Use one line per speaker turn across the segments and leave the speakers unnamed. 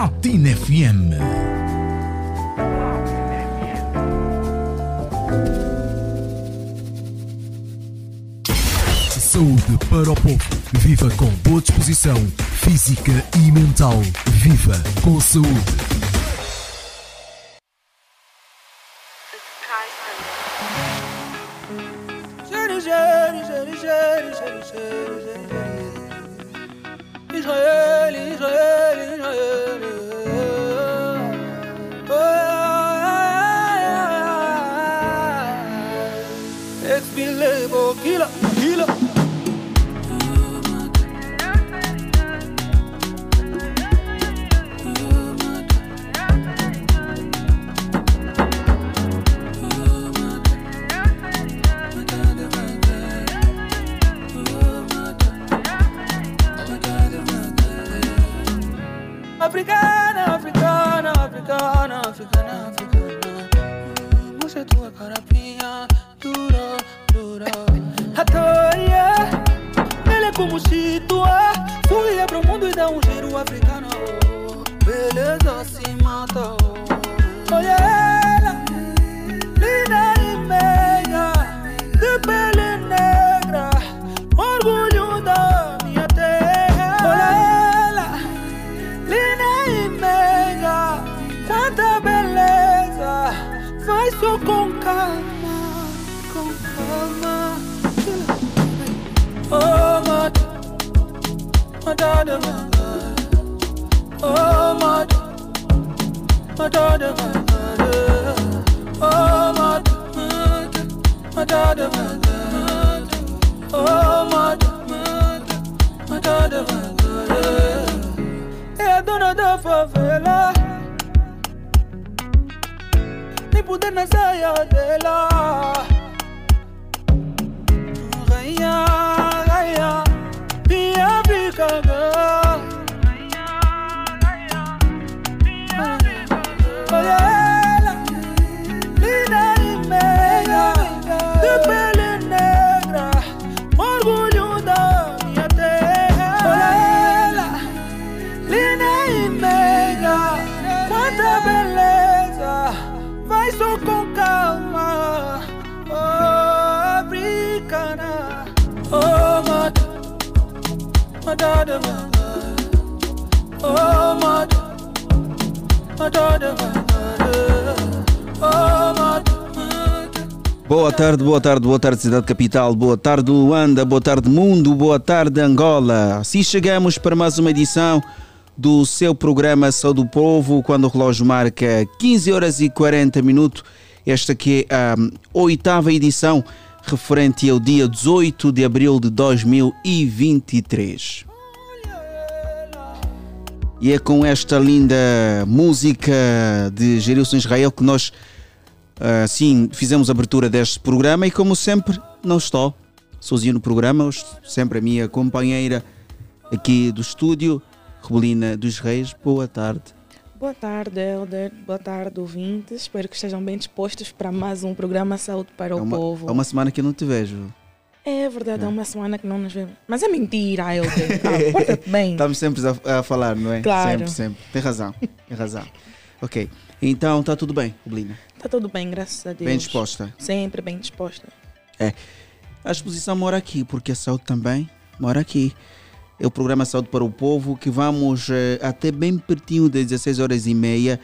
Platina FM. Saúde para o povo. Viva com boa disposição física e mental. Viva com saúde.
Como se tua. Fugia pro mundo e dá um giro africano. Beleza se mata. Olha ela, favela. Nem poder na saia dela.
Boa tarde, boa tarde, boa tarde, Cidade Capital, boa tarde Luanda, boa tarde Mundo, boa tarde Angola. Assim chegamos para mais uma edição do seu programa Saúde do Povo, quando o relógio marca 15 horas e 40 minutos. Esta que é a oitava edição, referente ao dia 18 de abril de 2023. E é com esta linda música de Gerilson Israel que nós assim fizemos a abertura deste programa e como sempre não estou sozinho no programa, sempre a minha companheira aqui do estúdio, Rebelina dos Reis. Boa tarde.
Boa tarde, Helder. Boa tarde, ouvintes. Espero que estejam bem dispostos para mais um programa Saúde para
É
o
uma,
Povo.
há uma semana que eu não te vejo.
É verdade, é uma semana que não nos vemos. Mas é mentira, Helder. Ah, Porta-te bem.
Estamos sempre a, a falar, não é?
Claro.
Sempre, sempre. Tem razão. Tem razão. Ok. Então está tudo bem, Rebelina.
Está tudo bem, graças a Deus.
Bem disposta.
Sempre bem disposta.
A exposição mora aqui, porque a saúde também mora aqui. É o programa Saúde para o Povo, que vamos eh, até bem pertinho das 16 horas e meia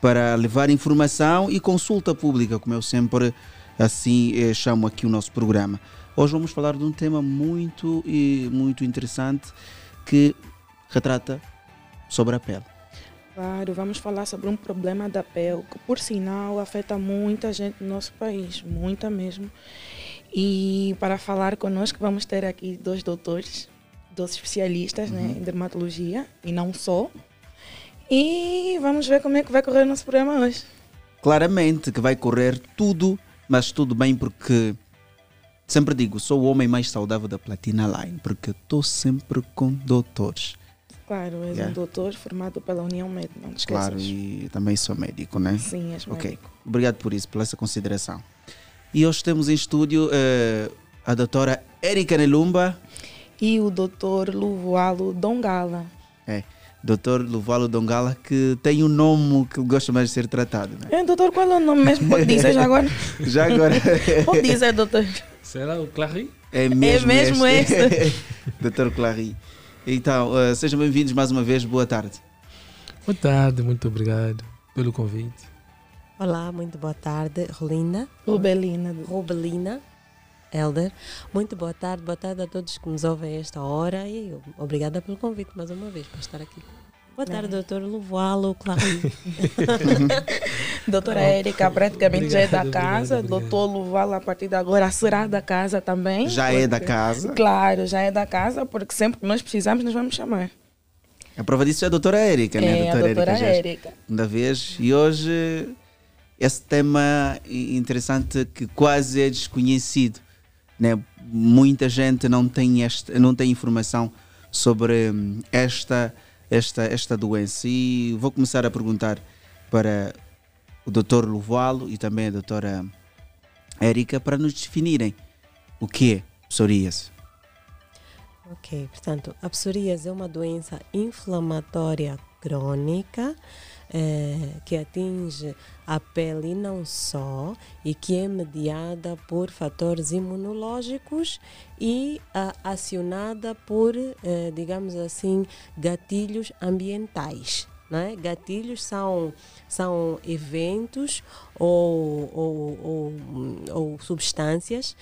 para levar informação e consulta pública, como eu sempre assim eh, chamo aqui o nosso programa. Hoje vamos falar de um tema muito e muito interessante que retrata sobre a pele.
Claro, vamos falar sobre um problema da pele que, por sinal, afeta muita gente no nosso país, muita mesmo. E para falar conosco, vamos ter aqui dois doutores, dois especialistas né, em dermatologia, e não só. E vamos ver como é que vai correr o nosso programa hoje.
Claramente que vai correr tudo, mas tudo bem, porque sempre digo, sou o homem mais saudável da Platina Line, porque estou sempre com doutores.
Claro, és
Yeah.
um doutor formado pela União Med, não te esqueças.
Claro, e também sou médico, né?
Sim, és
Ok,
médico.
obrigado por isso, por essa consideração. E hoje temos em estúdio eh, a doutora Erika Nelumba.
E o doutor Luvualo Dongala.
É, Dr. Luvalo Dongala, que tem um nome que gosta mais de ser tratado. Né?
É, doutor, qual é o nome mesmo? Pode dizer já agora?
Já agora.
Pode dizer, doutor.
Será o Clary?
É mesmo,
é mesmo
este.
este.
Dr. Clary. Então, uh, sejam bem-vindos mais uma vez. Boa tarde.
Boa tarde, muito obrigado pelo convite.
Olá, muito boa tarde, Rolinda.
Rubelina.
Rubelina. Elder, muito boa tarde, boa tarde a todos que nos ouvem a esta hora e obrigada pelo convite mais uma vez para estar aqui. Boa tarde, doutor Luvoalo, claro.
Doutora Érica praticamente já é da
Obrigado,
casa,
obrigado, obrigado.
doutor Luval a partir de agora será da casa também.
Já é da
porque-
casa.
Claro, já é da casa, porque sempre que nós precisamos nos vamos chamar.
A prova disso é a doutora Érica, né?
É a doutora Érica.
segunda vez. E hoje esse tema interessante que quase é desconhecido. Né? Muita gente não tem, esta, não tem informação sobre hum, esta, esta, esta doença. E vou começar a perguntar para o Dr. Luvalo e também a doutora Érica para nos definirem o que é psoríase.
Ok, portanto, a psoríase é uma doença inflamatória crônica eh, que atinge a pele e não só, e que é mediada por fatores imunológicos e ah, acionada por, eh, digamos assim, gatilhos ambientais. Né? Gatilhos são, são eventos ou, ou, ou, ou substâncias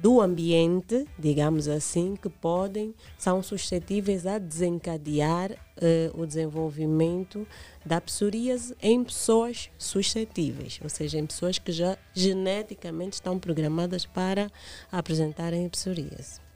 do ambiente, digamos assim, que podem, são suscetíveis a desencadear eh, o desenvolvimento da psoríase em pessoas suscetíveis, ou seja, em pessoas que já geneticamente estão programadas para apresentarem psoríase.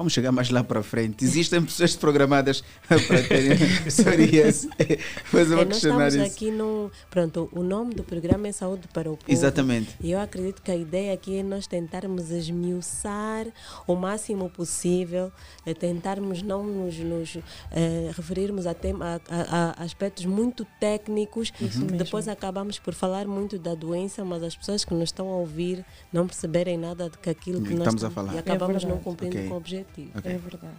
Vamos chegar mais lá para frente. Existem pessoas programadas para terem psoríase. Mas eu vou
nós
questionar
estamos
isso.
aqui no. Pronto, o nome do programa é Saúde para o Povo.
Exatamente.
E eu acredito que a ideia aqui é nós tentarmos esmiuçar o máximo possível, eh, tentarmos não nos, nos eh, referirmos a, tema, a, a- a aspectos muito técnicos,
mesmo.
depois acabamos por falar muito da doença, mas as pessoas que nos estão a ouvir não perceberem nada do que aquilo que nós
Estamos a falar.
E acabamos não
verdade.
cumprindo
Ok.
com o objetivo.
Ok.
É verdade.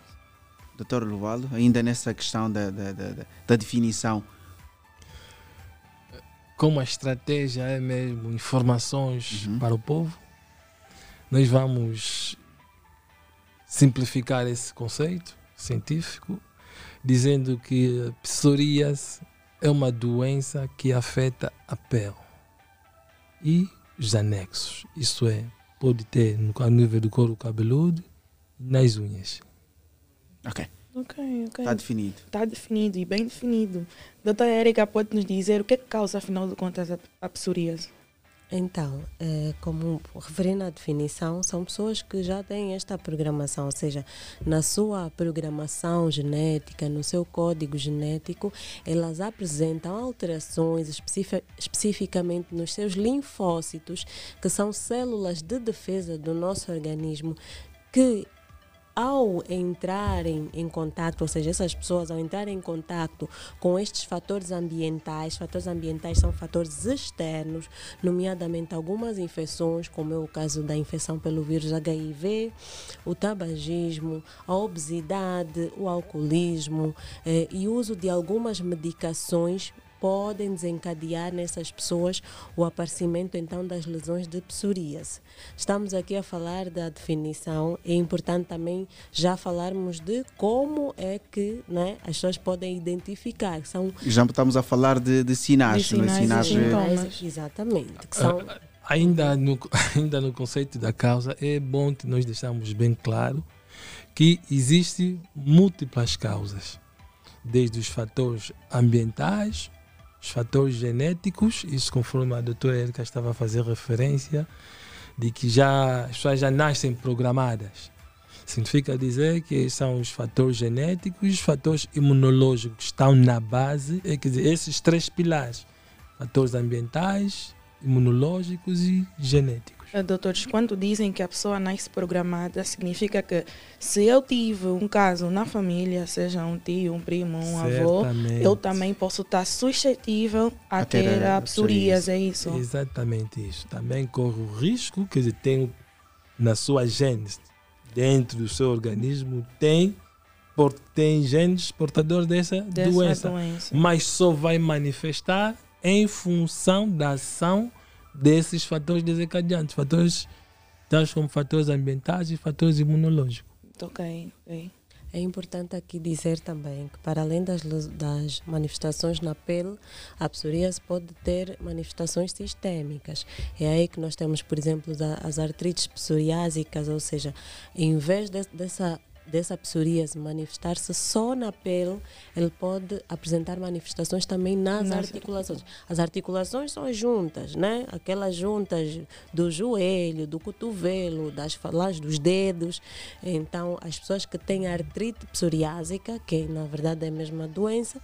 Doutor Luvalo, ainda nessa questão da, da, da, da- definição.
Como a estratégia é mesmo informações
Uhum.
para o povo, nós vamos simplificar esse conceito científico, dizendo que a psoríase é uma doença que afeta a pele e os anexos. Isso é, pode ter no a nível do couro cabeludo nas unhas.
Ok,
Ok, ok.
está definido.
Está definido e bem definido. Doutora Érica pode nos dizer o que é que causa, afinal de contas, a, a psoríase?
Então, eh, como referindo à definição, são pessoas que já têm esta programação, ou seja, na sua programação genética, no seu código genético, elas apresentam alterações especifi- especificamente nos seus linfócitos, que são células de defesa do nosso organismo, que ao entrarem em contato, ou seja, essas pessoas ao entrarem em contato com estes fatores ambientais, fatores ambientais são fatores externos, nomeadamente algumas infecções, como é o caso da infecção pelo vírus HIV, o tabagismo, a obesidade, o alcoolismo eh, e uso de algumas medicações podem desencadear nessas pessoas o aparecimento então das lesões de psoríase. Estamos aqui a falar da definição, é importante também já falarmos de como é que né, as pessoas podem identificar, são
Já estamos a falar de, de sinais,
De
não é?
sinais
sinais eh,
sinais, exatamente, que são
Ah, Ainda no, ainda no conceito da causa, é bom que nós deixamos bem claro que existem múltiplas causas, desde os fatores ambientais, os fatores genéticos, isso conforme a doutora Erika estava a fazer referência, de que já, as pessoas já nascem programadas. Significa dizer que são os fatores genéticos e os fatores imunológicos que estão na base, é, quer dizer, esses três pilares, fatores ambientais, imunológicos e genéticos.
Eh, Doutores, quando dizem que a pessoa nasce programada, significa que se eu tive um caso na família, seja um tio, um primo, um avô,
Certamente.
eu também posso estar suscetível a,
A ter
ter
a
a psoríase, é isso?
Exatamente isso. Também corre o risco, quer dizer, tem na sua gênese, dentro do seu organismo, tem por, tem genes portadores dessa,
Dessa
doença.
doença.
Mas só vai manifestar em função da ação desses fatores desencadeantes, fatores tais como fatores ambientais e fatores imunológicos.
Ok, ok.
É importante aqui dizer também que, para além das, das manifestações na pele, a psoríase pode ter manifestações sistêmicas. É aí que nós temos, por exemplo, as artrites psoriásicas, ou seja, em vez de- dessa dessa psoríase manifestar-se só na pele, ele pode apresentar manifestações também nas,
Nas
articulações. As articulações são as juntas, né? Aquelas juntas do joelho, do cotovelo, das falanges, dos dedos. Então, as pessoas que têm artrite psoriásica, que na verdade é a mesma doença,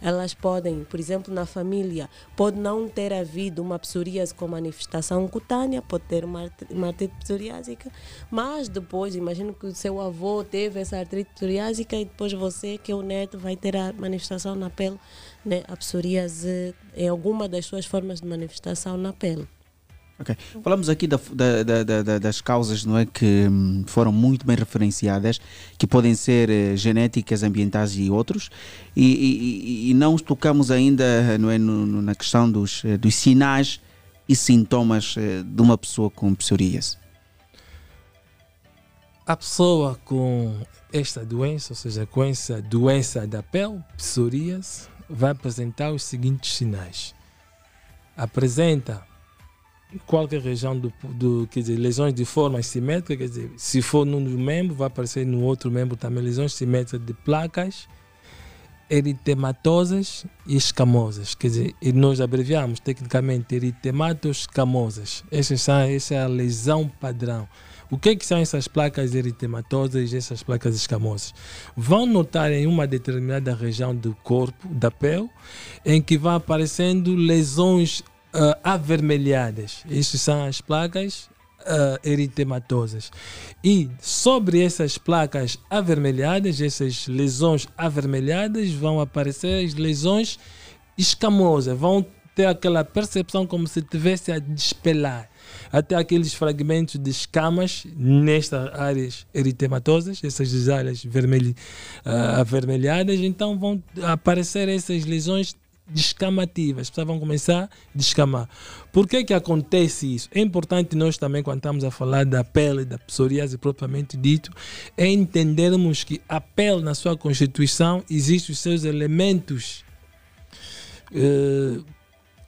elas podem, por exemplo, na família, pode não ter havido uma psoríase com manifestação cutânea, pode ter uma artrite psoriásica, mas depois, imagino que o seu avô teve essa artrite psoriásica e depois você, que é o neto, vai ter a manifestação na pele, né? a psoríase é alguma das suas formas de manifestação na pele.
Ok. Falamos aqui da- da- da- da- da- das causas não é, que hum, foram muito bem referenciadas, que podem ser eh, genéticas, ambientais e outros, e, e- e- não tocamos ainda não é, no- na questão dos, eh, dos sinais e sintomas eh, de uma pessoa com psoríase.
A pessoa com esta doença, ou seja, com essa doença da pele, psoríase, vai apresentar os seguintes sinais. Apresenta qualquer região do, do quer dizer, lesões de forma simétrica, quer dizer, se for num dos membros, vai aparecer no outro membro também lesões simétricas de placas, eritematosas e escamosas. Quer dizer, e nós abreviamos tecnicamente eritemato-escamosas. Essa, são- essa é a lesão padrão. O que, que são essas placas eritematosas e essas placas escamosas? Vão notar em uma determinada região do corpo, da pele, em que vão aparecendo lesões ah, avermelhadas. Essas são as placas ah, eritematosas. E sobre essas placas avermelhadas, essas lesões avermelhadas, vão aparecer as lesões escamosas. Vão ter aquela percepção como se estivesse a despelar. Até aqueles fragmentos de escamas nestas áreas eritematosas, essas áreas ah, avermelhadas, então vão aparecer essas lesões descamativas, as pessoas vão começar a descamar. Por que que acontece isso? É importante nós também, quando estamos a falar da pele, da psoríase propriamente dito, é entendermos que a pele, na sua constituição, existem os seus elementos eh,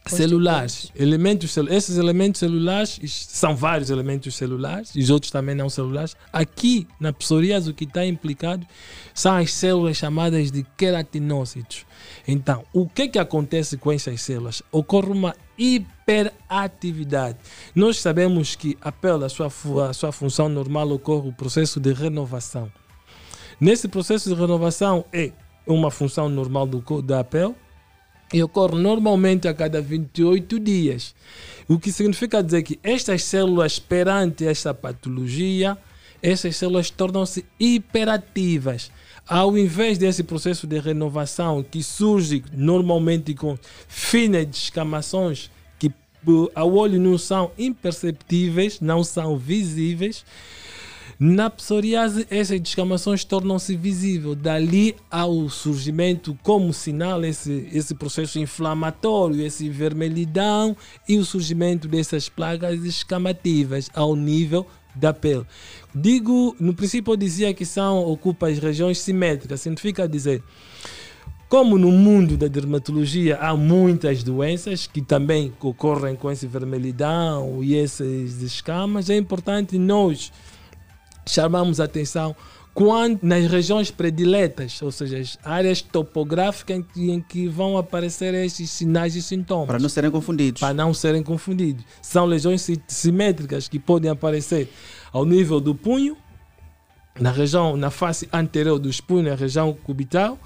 celulares. Elementos, esses elementos celulares são vários elementos celulares, e os outros também não celulares. Aqui, na psoríase, o que está implicado são as células chamadas de queratinócitos. Então, o que, que acontece com essas células? Ocorre uma hiperatividade. Nós sabemos que a pele, a sua, a sua função normal, ocorre o processo de renovação. Nesse processo de renovação é uma função normal do, da pele e ocorre normalmente a cada 28 dias. O que significa dizer que estas células, perante esta patologia, essas células tornam-se hiperativas. Ao invés desse processo de renovação que surge normalmente com finas descamações que po- ao olho não são imperceptíveis, não são visíveis, na psoriase, essas descamações tornam-se visíveis. Dali ao surgimento, como sinal, esse, esse processo inflamatório, esse vermelhidão e o surgimento dessas plagas escamativas ao nível da pele. Digo, no princípio eu dizia que são, ocupa as regiões simétricas, significa dizer, como no mundo da dermatologia há muitas doenças que também ocorrem com esse vermelhidão e essas escamas, é importante nós chamamos a atenção quando, nas regiões prediletas, ou seja, as áreas topográficas em que, em que vão aparecer esses sinais e sintomas.
Para não serem confundidos.
Para não serem confundidos. São lesões si- simétricas que podem aparecer ao nível do punho, na região, na face anterior dos punhos, na região cubital,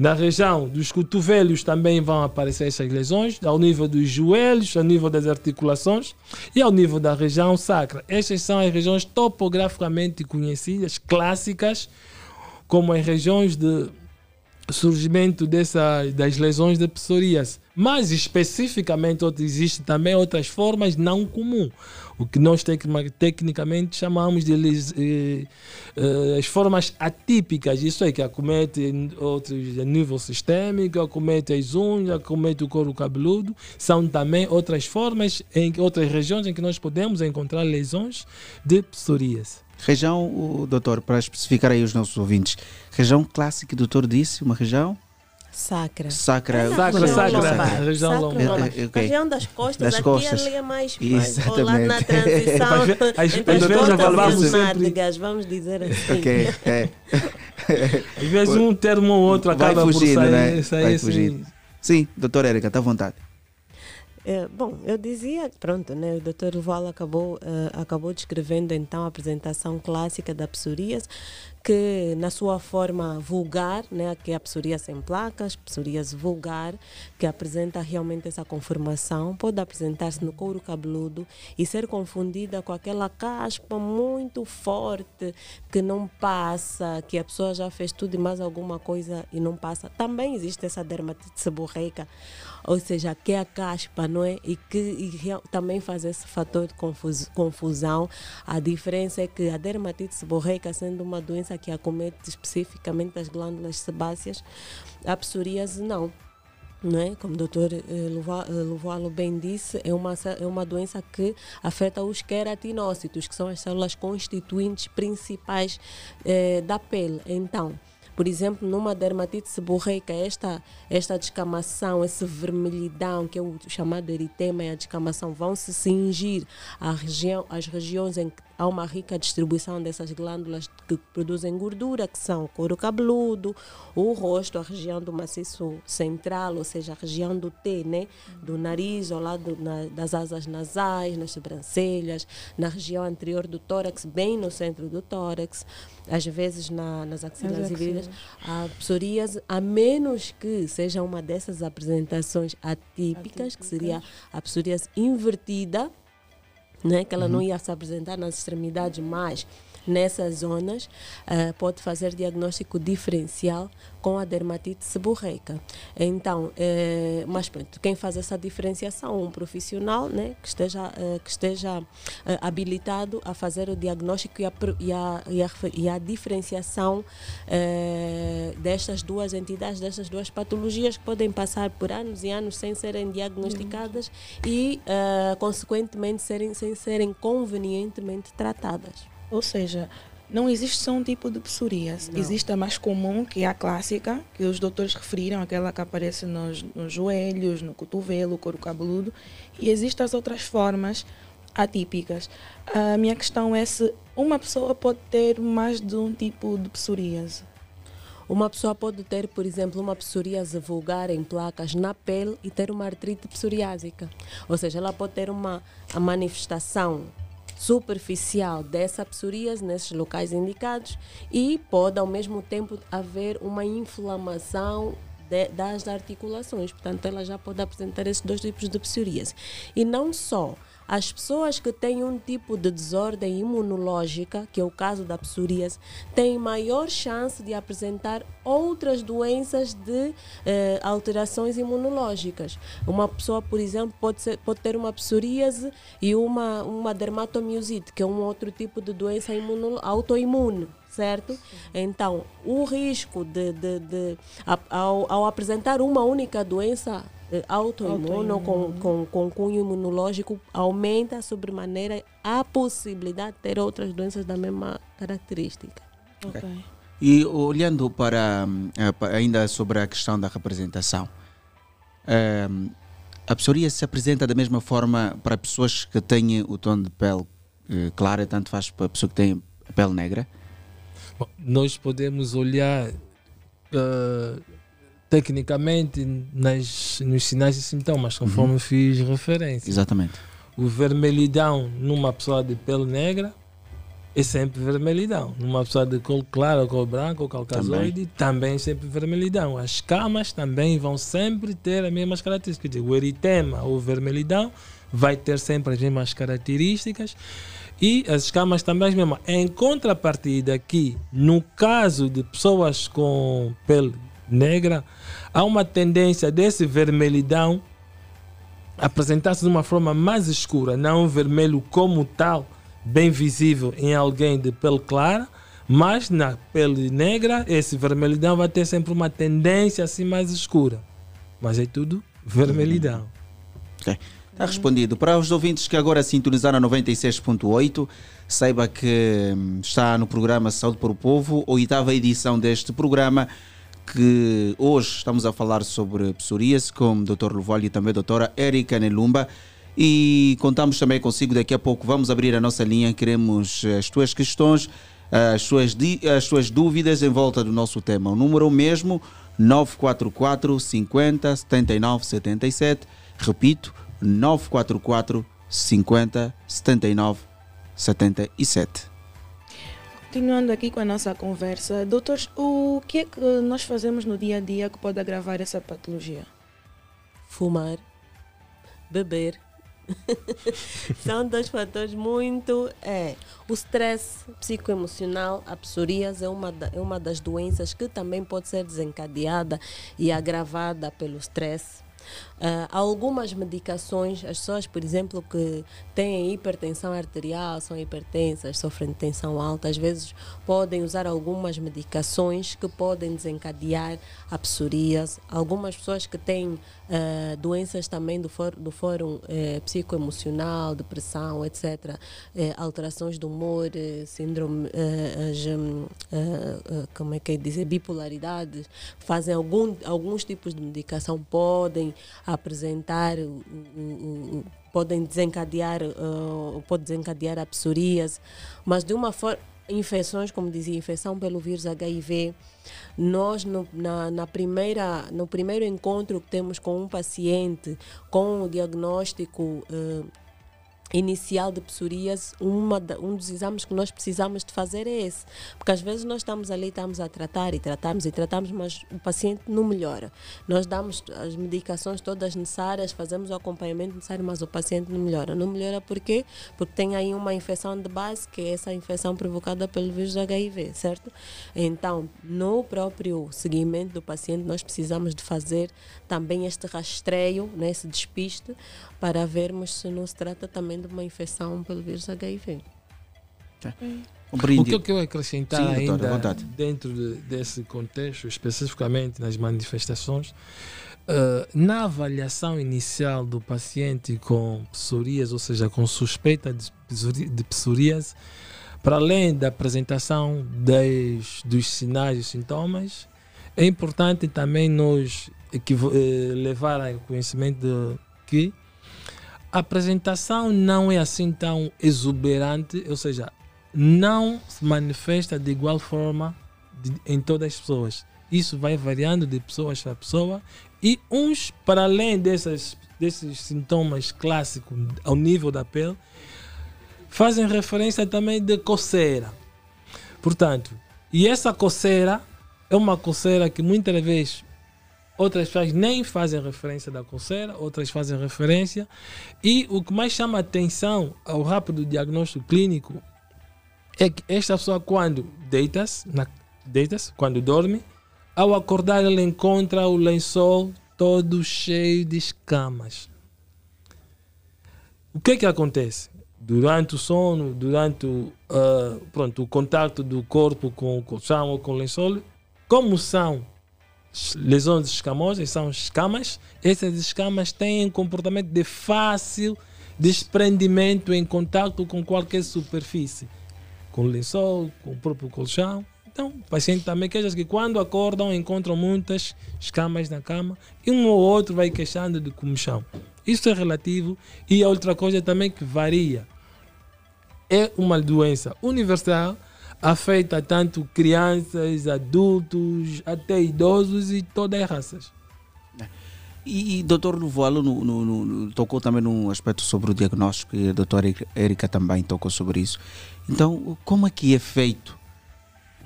na região dos cotovelos também vão aparecer essas lesões, ao nível dos joelhos, ao nível das articulações e ao nível da região sacra. Estas são as regiões topograficamente conhecidas, clássicas, como as regiões de surgimento dessa, das lesões de psoríase. Mas especificamente existem também outras formas não comuns, o que nós tecnicamente chamamos de eh, eh, as formas atípicas, isso é que acomete outros a nível sistêmico, acomete as unhas, acomete o couro cabeludo, são também outras formas em outras regiões em que nós podemos encontrar lesões de psoríase.
Região, o doutor, para especificar aí os nossos ouvintes, região clássica o doutor disse, uma região
Sacra.
Sacra.
É
Sacra,
região
sacra.
lombar.
Região
Sacra
lombar.
lombar.
É, é, ok.
Região das costas,
Das
aqui
costas.
ali é mais, mais ao lado
Exatamente.
na transição.
Ve- às-
entre as costas as
sempre-
nádegas, vamos dizer assim.
Ok, é.
Às vezes um termo ou outro
Vai
acaba por
fugindo,
sair,
né?
sair
Vai
assim.
fugindo. Sim, doutor Érica, está à vontade.
É, bom, eu dizia, pronto, né, o Dr. Val acabou, eh, acabou descrevendo então a apresentação clássica da psoríase, que na sua forma vulgar, né, que é a psoríase em placas, psoríase vulgar, que apresenta realmente essa conformação, pode apresentar-se no couro cabeludo e ser confundida com aquela caspa muito forte que não passa, que a pessoa já fez tudo e mais alguma coisa e não passa. Também existe essa dermatite seborreica, ou seja, que a caspa, não é? E que e também faz esse fator de confus- confusão. A diferença é que a dermatite seborreica, sendo uma doença que acomete especificamente as glândulas sebáceas, a psoríase não. É? Como o doutor eh, Luva- eh, Luvalo bem disse, é uma, é uma doença que afeta os queratinócitos, que são as células constituintes principais eh, da pele. Então, por exemplo, numa dermatite seborreica, esta, esta descamação, essa vermelhidão, que é o chamado eritema e a descamação, vão se cingir à região, às regiões em que há uma rica distribuição dessas glândulas que produzem gordura, que são o couro cabeludo, o rosto, a região do maciço central, ou seja, a região do T, né? do nariz, ao lado na- das asas nasais, nas sobrancelhas, na região anterior do tórax, bem no centro do tórax, às vezes na- nas axilas
Nas
e virilhas. A psoríase, a menos que seja uma dessas apresentações atípicas, que seria a psoríase invertida, né, que ela não ia se apresentar nas extremidades, mas nessas zonas eh, pode fazer diagnóstico diferencial com a dermatite seborreica. Então, eh, mas pronto, quem faz essa diferenciação, um profissional né, que esteja, eh, que esteja habilitado a fazer o diagnóstico e a, e a, e a, e a diferenciação destas duas entidades, destas duas patologias que podem passar por anos e anos sem serem diagnosticadas e, eh, consequentemente, serem, sem serem convenientemente tratadas.
Ou seja, não existe só um tipo de psoríase.
Não.
Existe a mais comum, que é a clássica, que os doutores referiram, aquela que aparece nos, nos joelhos, no cotovelo, couro cabeludo. E existem as outras formas atípicas. A minha questão é se uma pessoa pode ter mais de um tipo de psoríase.
Uma pessoa pode ter, por exemplo, uma psoríase vulgar em placas na pele e ter uma artrite psoriásica. Ou seja, ela pode ter uma a manifestação superficial dessa psoríase nesses locais indicados e pode ao mesmo tempo haver uma inflamação de- das articulações. Portanto, ela já pode apresentar esses dois tipos de psoríase. E não só as pessoas que têm um tipo de desordem imunológica, que é o caso da psoríase, têm maior chance de apresentar outras doenças de eh, alterações imunológicas. Uma pessoa, por exemplo, pode, ser- pode ter uma psoríase e uma, uma dermatomiosite, que é um outro tipo de doença autoimune certo? Então, o risco de, de, de- a- ao, ao apresentar uma única doença autoimune ou com, com, com cunho imunológico, aumenta sobremaneira a possibilidade de ter outras doenças da mesma característica.
Ok.
E olhando para, eh, ainda sobre a questão da representação, hum, a psoríase se apresenta da mesma forma para pessoas que têm o tom de pele eh, clara, tanto faz para a pessoa que tem a pele negra?
Bom, nós podemos olhar eh, tecnicamente nas, nos sinais e sintomas, conforme fiz referência.
Exatamente.
O vermelhidão numa pessoa de pele negra é sempre vermelhidão. Numa pessoa de cor clara, cor branca ou calcazoide, também. é sempre vermelhidão. As camas também vão sempre ter as mesmas características. O eritema ou vermelhidão vai ter sempre as mesmas características e as escamas também as mesmas. Em contrapartida aqui, no caso de pessoas com pele negra, há uma tendência desse vermelhidão apresentar-se de uma forma mais escura, não um vermelho como tal, bem visível em alguém de pele clara, mas na pele negra, esse vermelhidão vai ter sempre uma tendência assim mais escura. Mas é tudo vermelhidão.
Ok. Está respondido. Para os ouvintes que agora sintonizaram a 96.8, saiba que hum, está no programa Saúde para o Povo, oitava edição deste programa, que hoje estamos a falar sobre psoríase com o Dr. Luvalho e também a doutora Erika Nelumba. E contamos também consigo daqui a pouco. Vamos abrir a nossa linha. Queremos as tuas questões, as suas, di- as suas dúvidas em volta do nosso tema. O número mesmo, 944 50 79 77. Repito, 944 50 79 77.
Continuando aqui com a nossa conversa, doutores, o que é que nós fazemos no dia a dia que pode agravar essa patologia?
fumar, beber. São dois fatores muito. É, o stress psicoemocional, a psoríase, é uma, da- é uma das doenças que também pode ser desencadeada e agravada pelo stress. Há algumas medicações, as pessoas, por exemplo, que têm hipertensão arterial, são hipertensas, sofrem de tensão alta, às vezes podem usar algumas medicações que podem desencadear a psoríase. Algumas pessoas que têm ah, doenças também do, for, do fórum eh, psicoemocional, depressão, etc., eh, alterações do humor, eh, síndrome, hum, como é que é dizer, bipolaridade, fazem algum, alguns tipos de medicação, podem apresentar, podem desencadear, ah, pode desencadear a mas de uma forma, infecções, como dizia, infecção pelo vírus HIV, nós no, na, na primeira, no primeiro encontro que temos com um paciente com o diagnóstico eh, inicial de psoríase, uma um dos exames que nós precisamos de fazer é esse. Porque às vezes nós estamos ali, estamos a tratar e tratamos e tratamos, mas o paciente não melhora. Nós damos as medicações todas necessárias, fazemos o acompanhamento necessário, mas o paciente não melhora. Não melhora por quê? Porque tem aí uma infecção de base, que é essa infecção provocada pelo vírus HIV, certo? Então, no próprio seguimento do paciente, nós precisamos de fazer também este rastreio, né, esse despiste, para vermos se não se trata também de uma infecção pelo vírus HIV.
Um
O que eu quero acrescentar
Sim, doutor,
ainda dentro de- desse contexto, especificamente nas manifestações, eh, na avaliação inicial do paciente com psoríase, ou seja, com suspeita de psori- de psoríase, para além da apresentação das, dos sinais e sintomas, é importante também equivo- eh, levar a conhecimento de que a apresentação não é assim tão exuberante, ou seja, não se manifesta de igual forma de- em todas as pessoas. Isso vai variando de pessoas para pessoa e uns, para além dessas, desses sintomas clássicos ao nível da pele, fazem referência também de coceira. Portanto, e essa coceira é uma coceira que muitas vezes outras pessoas nem fazem referência da coceira, outras fazem referência. E o que mais chama atenção ao rápido diagnóstico clínico é que esta pessoa, quando deita-se, deita-se, quando dorme, ao acordar, ele encontra o lençol todo cheio de escamas. O que é que acontece? Durante o sono, durante ah, pronto, o contato do corpo com o colchão ou com o lençol, como são lesões escamosas, são escamas, essas escamas têm um comportamento de fácil desprendimento em contato com qualquer superfície, com o lençol, com o próprio colchão. Então, o paciente também queixa que quando acordam encontram muitas escamas na cama e um ou outro vai queixando de comichão. Isso é relativo e a outra coisa também que varia. É uma doença universal, afeta tanto crianças, adultos, até idosos e todas as raças.
E, e Dr. Luvalo no, no- no- tocou também num aspecto sobre o diagnóstico e a doutora Erika também tocou sobre isso. Então, como é que é feito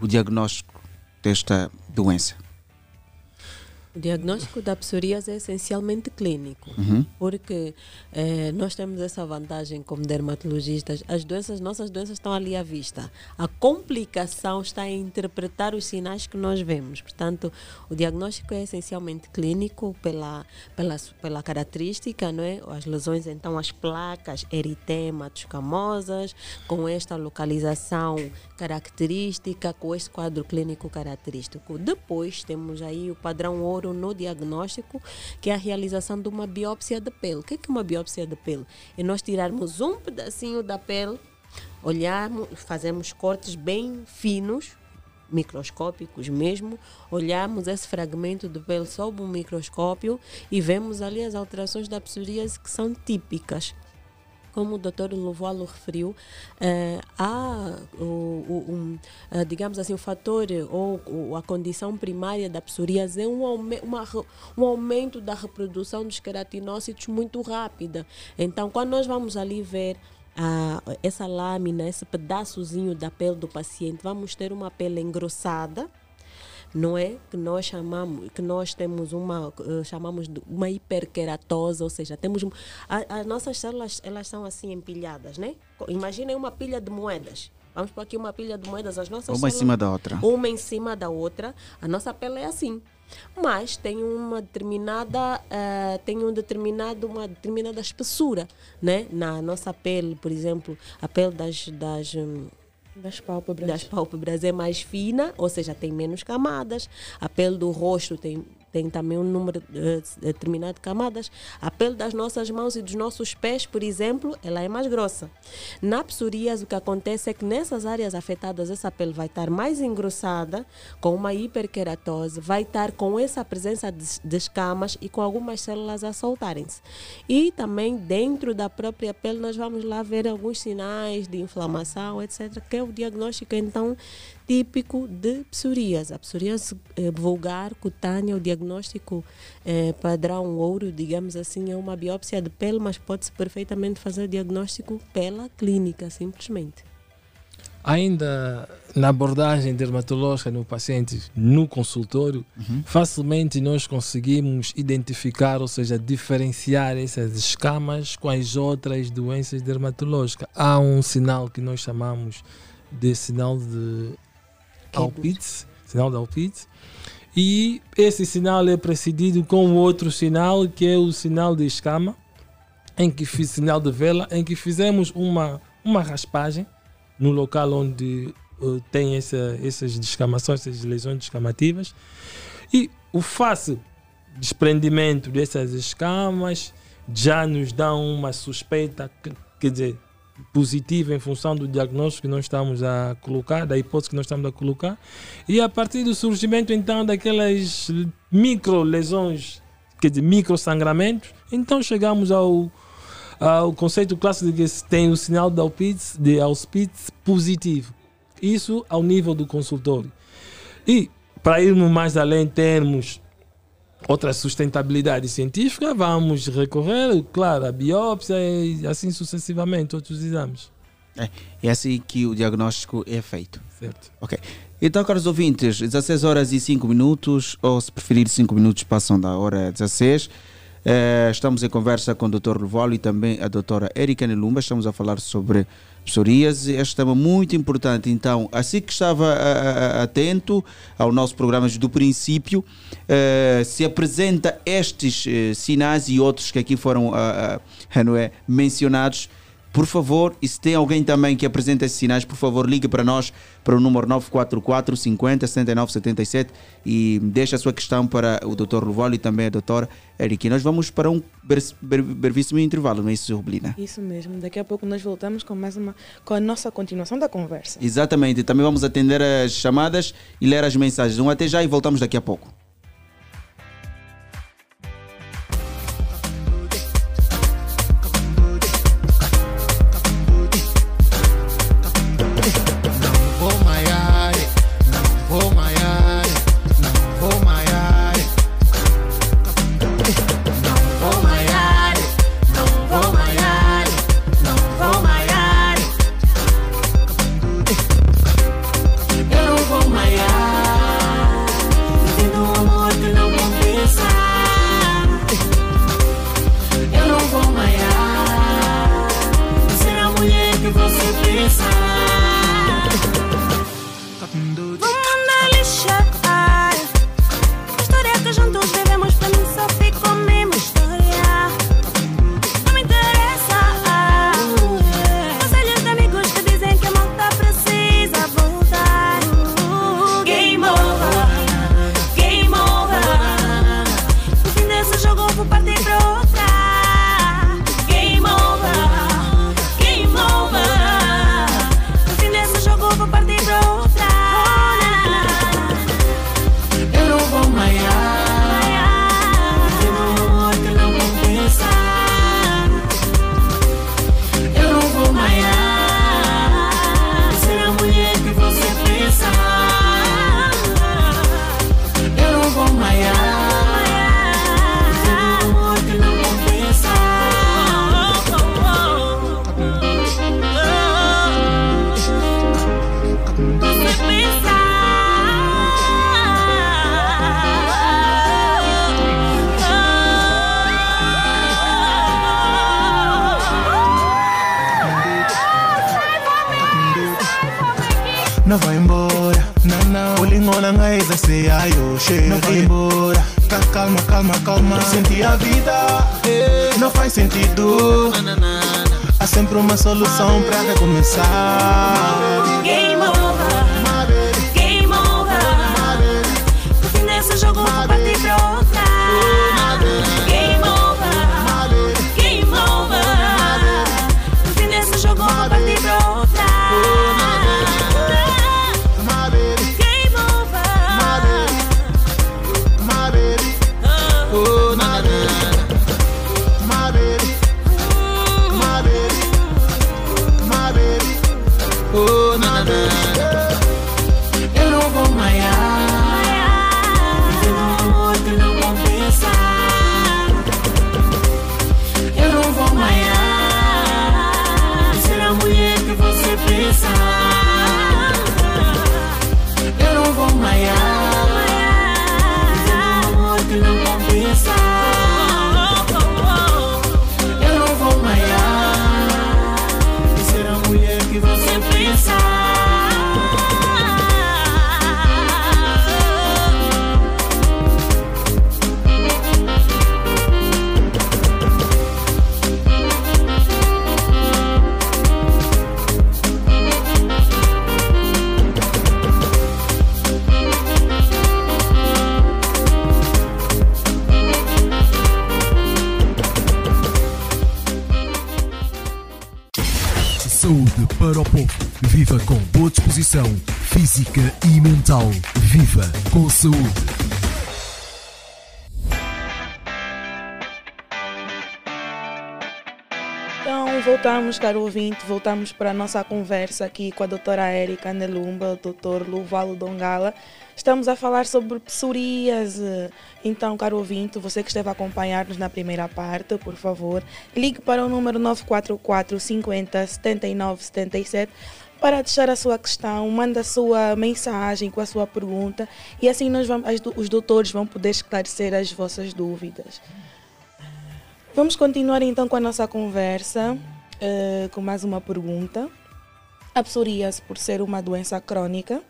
o diagnóstico desta doença?
O diagnóstico da psoríase é essencialmente clínico, porque eh, nós temos essa vantagem como dermatologistas, as doenças, nossas doenças estão ali à vista. A complicação está em interpretar os sinais que nós vemos. Portanto, o diagnóstico é essencialmente clínico pela, pela, pela característica, não é? As lesões, então, as placas, eritematos camosas, com esta localização característica, com este quadro clínico característico. Depois temos aí o padrão ouro no diagnóstico, que é a realização de uma biópsia de pele. O que é, que é uma biópsia de pele? É nós tirarmos um pedacinho da pele, olharmos, fazemos cortes bem finos, microscópicos mesmo, olhamos esse fragmento de pele sob um microscópio e vemos ali as alterações da psoríase que são típicas como o Dr. Lovoalo referiu, eh, há, o, o, um, eh, digamos assim, o fator ou, ou, a condição primária da psoríase é um, uma, um aumento da reprodução dos queratinócitos muito rápida. Então, quando nós vamos ali ver a, essa lâmina, esse pedaçozinho da pele do paciente, vamos ter uma pele engrossada, não é que nós chamamos que nós temos uma uh, chamamos de uma hiperqueratose ou seja temos a, as nossas células elas são assim empilhadas né? Imaginem uma pilha de moedas. Vamos por aqui uma pilha de moedas as nossas
uma
células,
em cima da outra.
uma em cima da outra a nossa pele é assim. Mas tem uma determinada uh, tem um determinado uma determinada espessura né? Na nossa pele por exemplo a pele das das um,
das pálpebras.
das pálpebras é mais fina, ou seja, tem menos camadas. A pele do rosto tem tem também um número uh, determinado de camadas. A pele das nossas mãos e dos nossos pés, por exemplo, ela é mais grossa. Na psoríase, o que acontece é que nessas áreas afetadas, essa pele vai estar mais engrossada, com uma hiperqueratose, vai estar com essa presença de, de escamas e com algumas células a soltarem-se. E também dentro da própria pele, nós vamos lá ver alguns sinais de inflamação, etc., que é o diagnóstico, então, típico de psoríase. A psoríase eh, vulgar, cutânea, o diagnóstico eh, padrão ouro, digamos assim, é uma biópsia de pele, mas pode-se perfeitamente fazer diagnóstico pela clínica, simplesmente.
Ainda na abordagem dermatológica no paciente, no consultório, uhum. facilmente nós conseguimos identificar, ou seja, diferenciar essas escamas com as outras doenças dermatológicas. Há um sinal que nós chamamos de sinal de Alpitz, sinal de Alpitz. E esse sinal é precedido com outro sinal, que é o sinal de escama, em que fiz sinal de vela, em que fizemos uma, uma raspagem no local onde uh, tem essa, essas descamações, essas lesões descamativas. E o fácil desprendimento dessas escamas já nos dá uma suspeita, quer dizer, positiva em função do diagnóstico que nós estamos a colocar, da hipótese que nós estamos a colocar, e a partir do surgimento então daquelas micro lesões, quer dizer, micro sangramentos, então chegamos ao, ao conceito clássico de que tem o sinal de Auspitz, de Auspitz positivo. Isso ao nível do consultório. E para irmos mais além em termos outra sustentabilidade científica, vamos recorrer, claro, à biópsia e assim sucessivamente, outros exames.
É, é assim que o diagnóstico é feito.
Certo.
Ok. Então, caros ouvintes, 16 horas e 5 minutos, ou se preferir 5 minutos passam da hora 16. Eh, estamos em conversa com o Dr. Luvolo e também a doutora Erika Nelumba. Estamos a falar sobre psoríase. Este tema muito importante. Então, assim que estava atento ao nosso programa do princípio, uh, se apresenta estes uh, sinais e outros que aqui foram não é, mencionados por favor, e se tem alguém também que apresenta esses sinais, por favor, ligue para nós para o número 944 50 79 77 e deixe a sua questão para o Dr. Luvolo e também a doutora Eric. Nós vamos para um brevíssimo intervalo, não é isso, Rublina?
Isso mesmo. Daqui a pouco nós voltamos com mais uma com a nossa continuação da conversa.
Exatamente. Também vamos atender as chamadas e ler as mensagens. Um até já e voltamos daqui a pouco.
Sempre uma solução pra recomeçar.
Game
Viva com boa disposição física e mental. Viva com saúde.
Então, voltamos, caro ouvinte, voltamos para a nossa conversa aqui com a doutora Érica Nelumba, o doutor Luvalo Dongala. Estamos a falar sobre psoríase. Então, caro ouvinte, você que esteve a acompanhar-nos na primeira parte, por favor, ligue para o número 944 50 79 77 para deixar a sua questão, manda a sua mensagem com a sua pergunta e assim nós vamos, os doutores vão poder esclarecer as vossas dúvidas. Vamos continuar então com a nossa conversa eh, com mais uma pergunta. A psoríase, por ser uma doença crônica,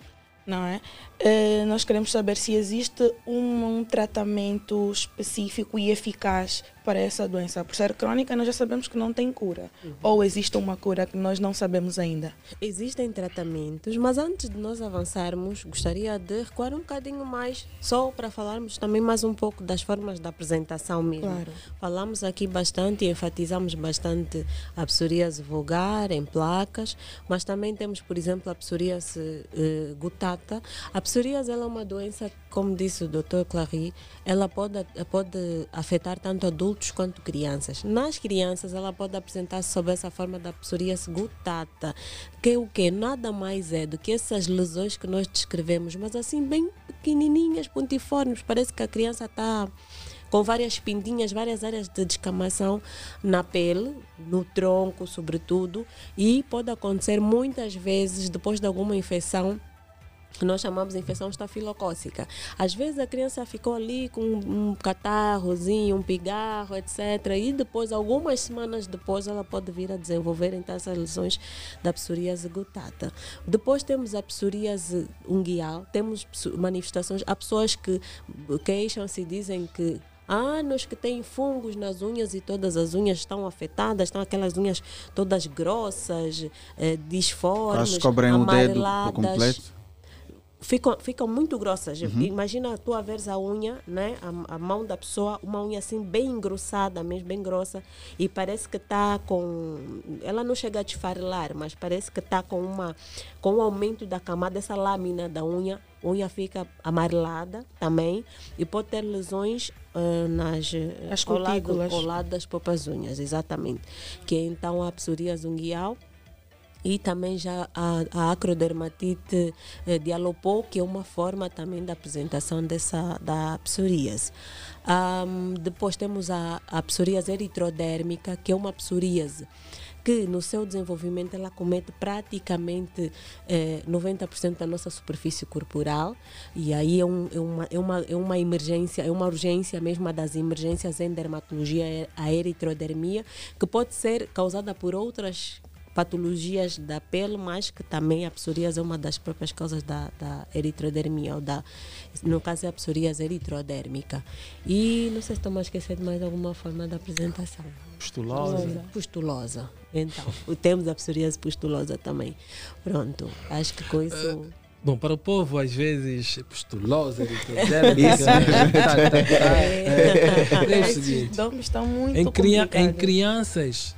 não é? Eh, nós queremos saber se existe um, um tratamento específico e eficaz para essa doença. Por ser crônica, nós já sabemos que não tem cura. Ou existe uma cura que nós não sabemos ainda.
Existem tratamentos, mas antes de nós avançarmos, gostaria de recuar um bocadinho mais, só para falarmos também mais um pouco das formas de apresentação mesmo.
Claro.
Falamos aqui bastante e enfatizamos bastante a psoríase vulgar em placas, mas também temos, por exemplo, a psoríase eh, gutata. A psoríase ela é uma doença, como disse o Dr. Clary, ela pode, pode afetar tanto adultos quanto crianças. Nas crianças, ela pode apresentar-se sob essa forma da psoríase gutata, que é o que nada mais é do que essas lesões que nós descrevemos, mas assim bem pequenininhas, pontiformes, parece que a criança está com várias pintinhas, várias áreas de descamação na pele, no tronco, sobretudo, e pode acontecer muitas vezes depois de alguma infecção nós chamamos de infecção estafilocócica. Às vezes a criança ficou ali com um catarrozinho, um pigarro, etc. E depois, algumas semanas depois, ela pode vir a desenvolver então essas lesões da psoríase gutata. Depois temos a psoríase unguial, temos manifestações, há pessoas que queixam-se e dizem que anos que têm fungos nas unhas e todas as unhas estão afetadas, estão aquelas unhas todas grossas, eh, disformes,
cobrem o dedo
amareladas
completo.
Ficam, ficam muito grossas. Imagina tu a veres a unha, né? A, a mão da pessoa, uma unha assim bem engrossada, mesmo bem grossa, e parece que está com. Ela não chega a desfarelar, mas parece que está com uma com o aumento da camada, essa lâmina da unha, a unha fica amarelada também e pode ter lesões ah, nas
As
ao lado-
cutículas.
ao lado das próprias unhas, exatamente. Que é então a psoríase unguial e também já a, a acrodermatite eh, de Alopó, que é uma forma também da apresentação dessa da psoríase. Ahm, depois temos a, a psoríase eritrodérmica, que é uma psoríase que no seu desenvolvimento ela comete praticamente eh, 90% da nossa superfície corporal e aí é, um- é uma, é, uma, é uma emergência, é uma urgência mesmo das emergências em dermatologia, a eritrodermia, que pode ser causada por outras patologias da pele, mas que também a psoríase é uma das próprias causas da, da eritrodermia, ou da, no caso é a psoríase eritrodérmica. E não sei se estou a esquecer de mais alguma forma da apresentação.
Pustulosa.
Pustulosa. Então, temos a psoríase pustulosa também. Pronto, acho que com isso.
Bom, para o povo, às vezes, pustulosa, eritrodérmica.
Isso.
tá, tá, tá. É o seguinte.
Esses nomes estão muito
em, cria- em crianças,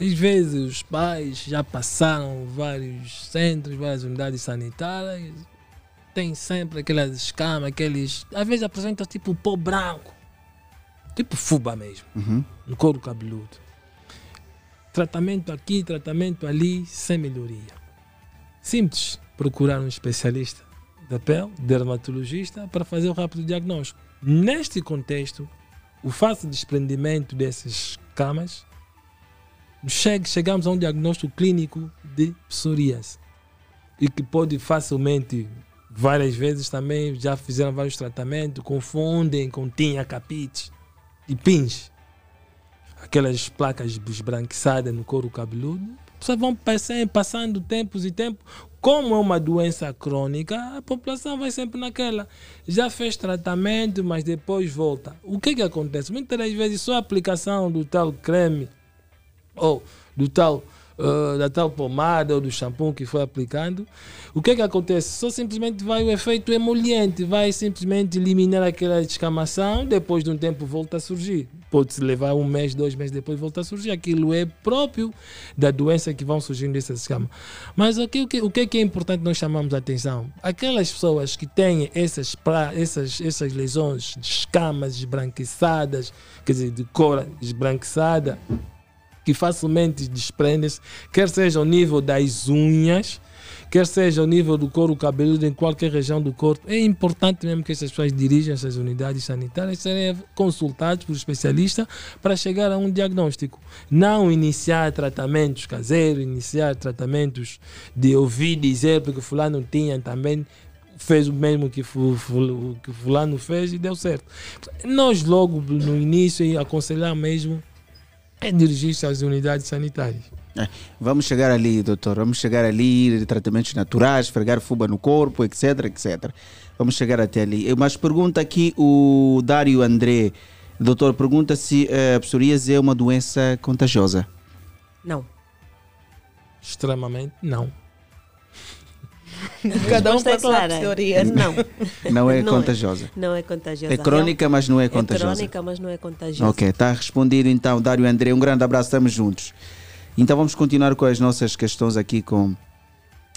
às vezes os pais já passaram vários centros, várias unidades sanitárias, tem sempre aquelas escamas, aqueles. Às vezes apresentam tipo pó branco, tipo fuba mesmo,
Uhum.
no couro cabeludo. Tratamento aqui, tratamento ali, sem melhoria. Simples, procurar um especialista da pele, dermatologista, para fazer o rápido diagnóstico. Neste contexto, o fácil desprendimento dessas camas, chegamos a um diagnóstico clínico de psoríase e que pode facilmente, várias vezes também, já fizeram vários tratamentos, confundem com tinha capites e pins, aquelas placas esbranquiçadas no couro cabeludo, só vão passando, passando tempos e tempos. Como é uma doença crônica, a população vai sempre naquela. Já fez tratamento, mas depois volta. O que que acontece? Muitas das vezes só a aplicação do tal creme ou do tal eh, da tal pomada ou do shampoo que foi aplicando, o que que acontece? Só simplesmente vai o efeito emoliente, vai simplesmente eliminar aquela descamação, depois de um tempo volta a surgir. Pode-se levar um mês, dois meses depois volta a surgir. Aquilo é próprio da doença que vão surgindo dessas escamas. Mas o que, o que, o que é que é importante nós chamamos a atenção? Aquelas pessoas que têm essas, essas, essas lesões de escamas esbranquiçadas, quer dizer, de cor esbranquiçada, que facilmente desprendem-se, quer seja ao nível das unhas, quer seja ao nível do couro cabeludo em qualquer região do corpo. É importante mesmo que essas pessoas dirijam essas unidades sanitárias, serem consultados por especialista para chegar a um diagnóstico. Não iniciar tratamentos caseiros, iniciar tratamentos de ouvir dizer, porque fulano tinha também fez o mesmo que, que fulano fez e deu certo. Nós logo no início aconselhar mesmo é dirigir-se às unidades sanitárias.
É, Vamos chegar ali, doutor. Vamos chegar ali, tratamentos naturais, fregar fuba no corpo, etc, etc. Vamos chegar até ali. Eh, Mas pergunta aqui o Dário André. Doutor, pergunta se eh, a psoríase é uma doença contagiosa.
Não.
Extremamente não.
Cada um
é
passou a
clara.
teoria.
Não.
Não é
Não é.
contagiosa.
Não é contagiosa.
É crônica, mas não é contagiosa.
É crônica, mas não é contagiosa.
Ok, está respondido então, Dário André. Um grande abraço, estamos juntos. Então vamos continuar com as nossas questões aqui com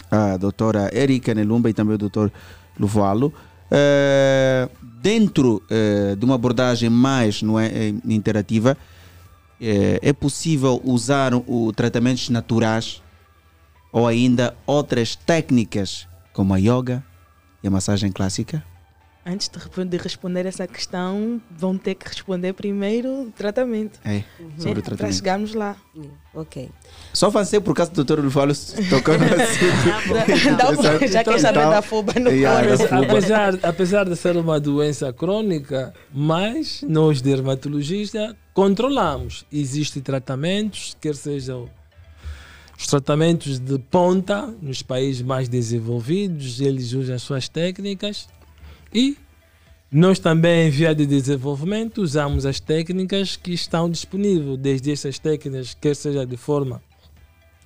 a doutora Erika Nelumba e também o doutor Luvalo. Eh, dentro eh, de uma abordagem mais não é, eh, interativa, eh, é possível usar o tratamentos naturais ou ainda outras técnicas como a yoga e a massagem clássica?
Antes de respon- de responder essa questão, vão ter que responder primeiro o tratamento.
É, sobre o
Para
tratamento.
chegarmos lá.
Ok.
Só fazer por causa do doutor no assunto.
Dá um- já quer saber
Então,
da fuba no
yeah,
corpo.
Apesar, apesar de ser uma doença crônica, mas nós dermatologistas controlamos. Existem tratamentos, quer sejam os tratamentos de ponta nos países mais desenvolvidos, eles usam as suas técnicas e nós também, em via de desenvolvimento, usamos as técnicas que estão disponíveis, desde essas técnicas, quer seja de forma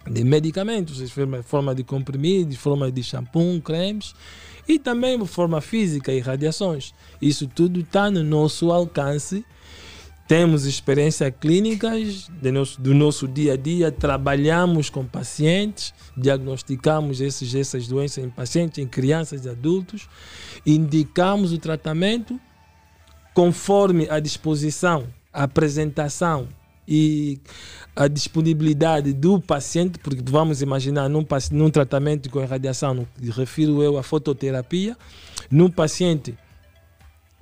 de medicamentos, de forma- de comprimidos, de forma de shampoo, cremes e também de forma física e radiações. Isso tudo está no nosso alcance. Temos experiências clínicas de nosso- do nosso dia a dia, trabalhamos com pacientes, diagnosticamos esses, essas doenças em pacientes, em crianças e adultos, indicamos o tratamento conforme a disposição, a apresentação e a disponibilidade do paciente, porque vamos imaginar num, num tratamento com radiação, no- refiro eu à fototerapia, num paciente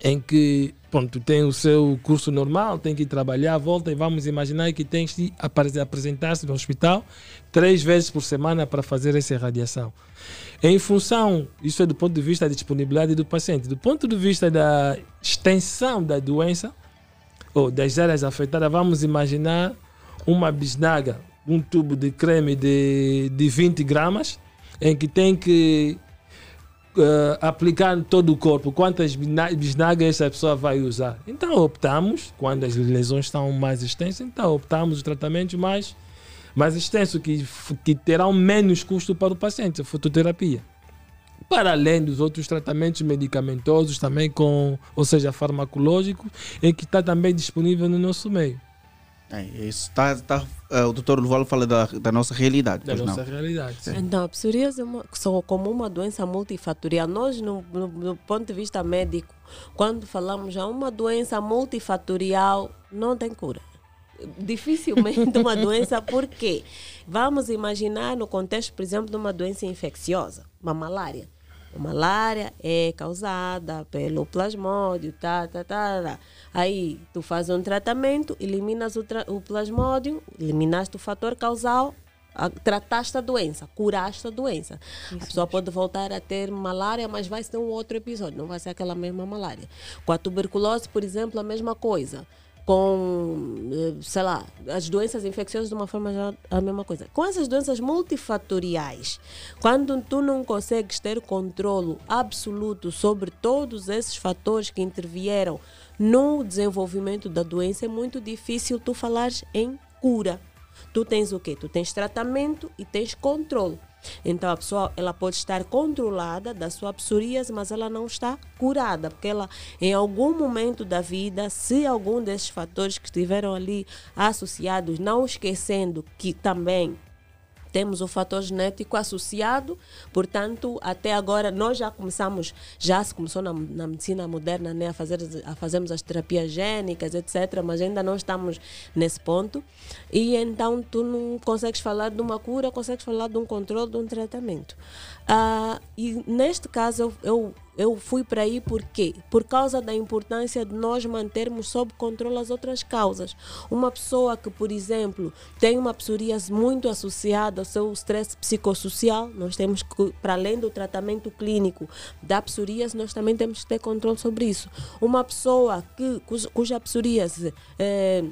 em que pronto, tem o seu curso normal, tem que trabalhar, volta e vamos imaginar que que apare- apresentar-se no hospital três vezes por semana para fazer essa radiação. Em função, isso é do ponto de vista da disponibilidade do paciente, do ponto de vista da extensão da doença ou das áreas afetadas, vamos imaginar uma bisnaga um tubo de creme de, de 20 gramas, em que tem que eh, aplicar todo o corpo quantas bisnagas essa pessoa vai usar. Então optamos, quando as lesões estão mais extensas, então optamos os tratamentos mais, mais extensos, que, que terão menos custo para o paciente, a fototerapia. Para além dos outros tratamentos medicamentosos, também com, ou seja, farmacológicos, em que está também disponível no nosso meio,
É, isso tá, tá, eh, o doutor Luval fala da, da nossa realidade.
da nossa
não.
realidade. sim.
Então, a psoríase é uma, só como uma doença multifatorial. Nós, no, no- no ponto de vista médico, quando falamos já uma doença multifatorial, não tem cura. Dificilmente uma doença, por quê? Vamos imaginar no contexto, por exemplo, de uma doença infecciosa, uma malária. A malária é causada pelo plasmódio, tá, tá, tá, tá. Aí tu faz um tratamento, eliminas o, tra- o plasmódio, eliminaste o fator causal, a- trataste a doença, curaste a doença. a pessoa pode voltar a ter malária, mas vai ser um outro episódio, não vai ser aquela mesma malária. Com a tuberculose, por exemplo, a mesma coisa. Com, eh, sei lá, as doenças infecciosas de uma forma geral, a mesma coisa. Com essas doenças multifatoriais, quando tu não consegues ter controlo absoluto sobre todos esses fatores que intervieram no desenvolvimento da doença, é muito difícil tu falares em cura. Tu tens o quê? Tu tens tratamento e tens controle. Então a pessoa ela pode estar controlada da sua psoríase, mas ela não está curada, porque ela em algum momento da vida, se algum desses fatores que estiveram ali associados, não esquecendo que também temos o fator genético associado, portanto, até agora nós já começamos, já se começou na, na medicina moderna né, a, fazer, a fazermos as terapias gênicas, etc., mas ainda não estamos nesse ponto. E então tu não consegues falar de uma cura, consegues falar de um controle, de um tratamento. Ah, e neste caso eu, eu, eu fui para aí por quê? Por causa da importância de nós mantermos sob controle as outras causas. Uma pessoa que, por exemplo, tem uma psoríase muito associada ao seu estresse psicossocial, nós temos que, para além do tratamento clínico da psoríase, nós também temos que ter controle sobre isso. Uma pessoa que, cuja, psoríase eh,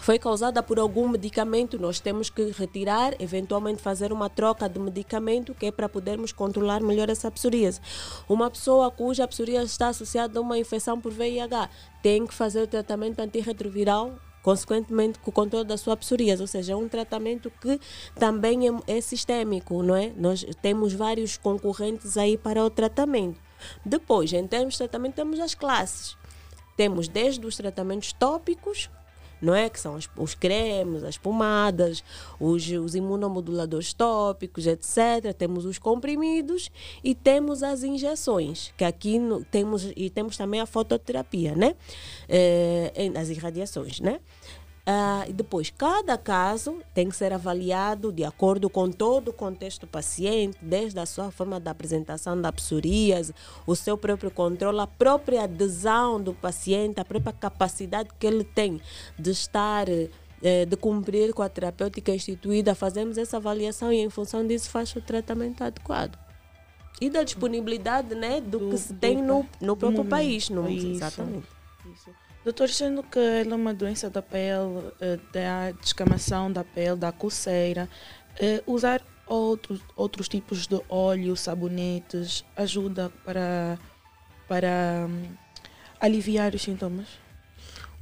foi causada por algum medicamento, nós temos que retirar, eventualmente fazer uma troca de medicamento, que é para podermos controlar melhor essa psoríase. Uma pessoa cuja psoríase está associada a uma infecção por VIH, tem que fazer o tratamento antirretroviral consequentemente com o controle da sua psoríase, ou seja, é um tratamento que também é, é sistêmico, não é? Nós temos vários concorrentes aí para o tratamento. Depois, em termos de tratamento, temos as classes. Temos desde os tratamentos tópicos, não é? Que são os, os cremes, as pomadas, os, os imunomoduladores tópicos, etc. Temos os comprimidos e temos as injeções, que aqui no- temos e temos também a fototerapia, né? Em- as irradiações, né? E depois, cada caso tem que ser avaliado de acordo com todo o contexto do paciente, desde a sua forma de apresentação da psoríase, o seu próprio controle, a própria adesão do paciente, a própria capacidade que ele tem de estar, eh, de cumprir com a terapêutica instituída. Fazemos essa avaliação e, em função disso, faz o tratamento adequado. E da disponibilidade né, do,
Do-
que se tem no, no próprio
no-
país. No, exatamente.
Doutor, sendo que ela é uma doença da pele, eh, da descamação da pele, da coceira, eh, usar outros, outros tipos de óleo, sabonetes, ajuda para, para hum, aliviar os sintomas?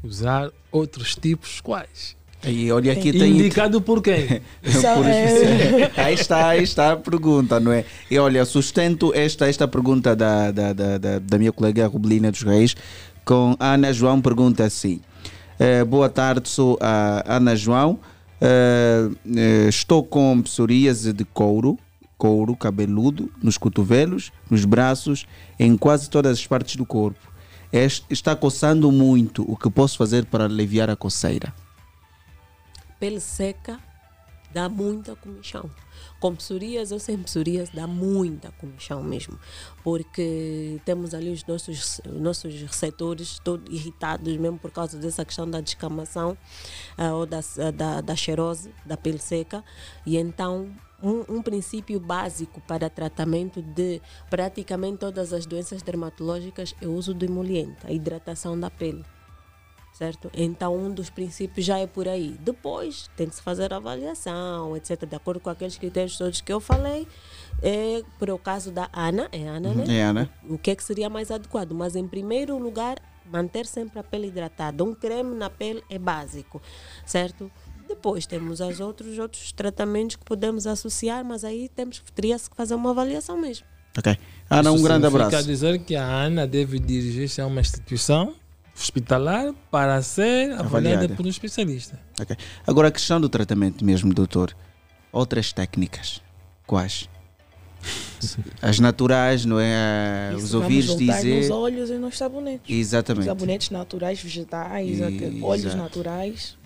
Usar outros tipos quais?
E olha aqui tem.
Indicado por quem?
Por isso- aí está, aí está a pergunta, não é? E olha, sustento esta, esta pergunta da, da, da, da, da minha colega Rubelina dos Reis com Ana João, pergunta assim. eh, boa tarde, sou a Ana João. eh, eh, estou com psoríase de couro, couro cabeludo, nos cotovelos, nos braços, em quase todas as partes do corpo. Es- está coçando muito. O que posso fazer para aliviar a coceira?
pele seca dá muita comichão. Com psoríase ou sem psoríase dá muita comichão mesmo, porque temos ali os nossos, os nossos receptores todos irritados mesmo por causa dessa questão da descamação ah, ou da, da, da cheirose, da pele seca, e então um, um princípio básico para tratamento de praticamente todas as doenças dermatológicas é o uso do emoliente, a hidratação da pele certo? Então, um dos princípios já é por aí. Depois, tem que se fazer a avaliação, etc., de acordo com aqueles critérios todos que eu falei. É, por o caso da Ana, é Ana, né?
É, Ana.
O que é que seria mais adequado? Mas, em primeiro lugar, manter sempre a pele hidratada. Um creme na pele é básico, certo? Depois temos os outros, outros tratamentos que podemos associar, mas aí temos, teria-se que fazer uma avaliação mesmo.
Ok. Ana, um
Isso
grande abraço.
dizer que a Ana deve dirigir-se a uma instituição hospitalar para ser avaliada,
Avaliada.
por um especialista.
Ok. Agora, a questão do tratamento mesmo, doutor. Outras técnicas. Quais? As naturais, não é?
Isso,
Os ouvires
voltar nos
dizer.
olhos e nos sabonetes. Os
Exatamente.
sabonetes naturais, vegetais, aquele-
Exato.
naturais.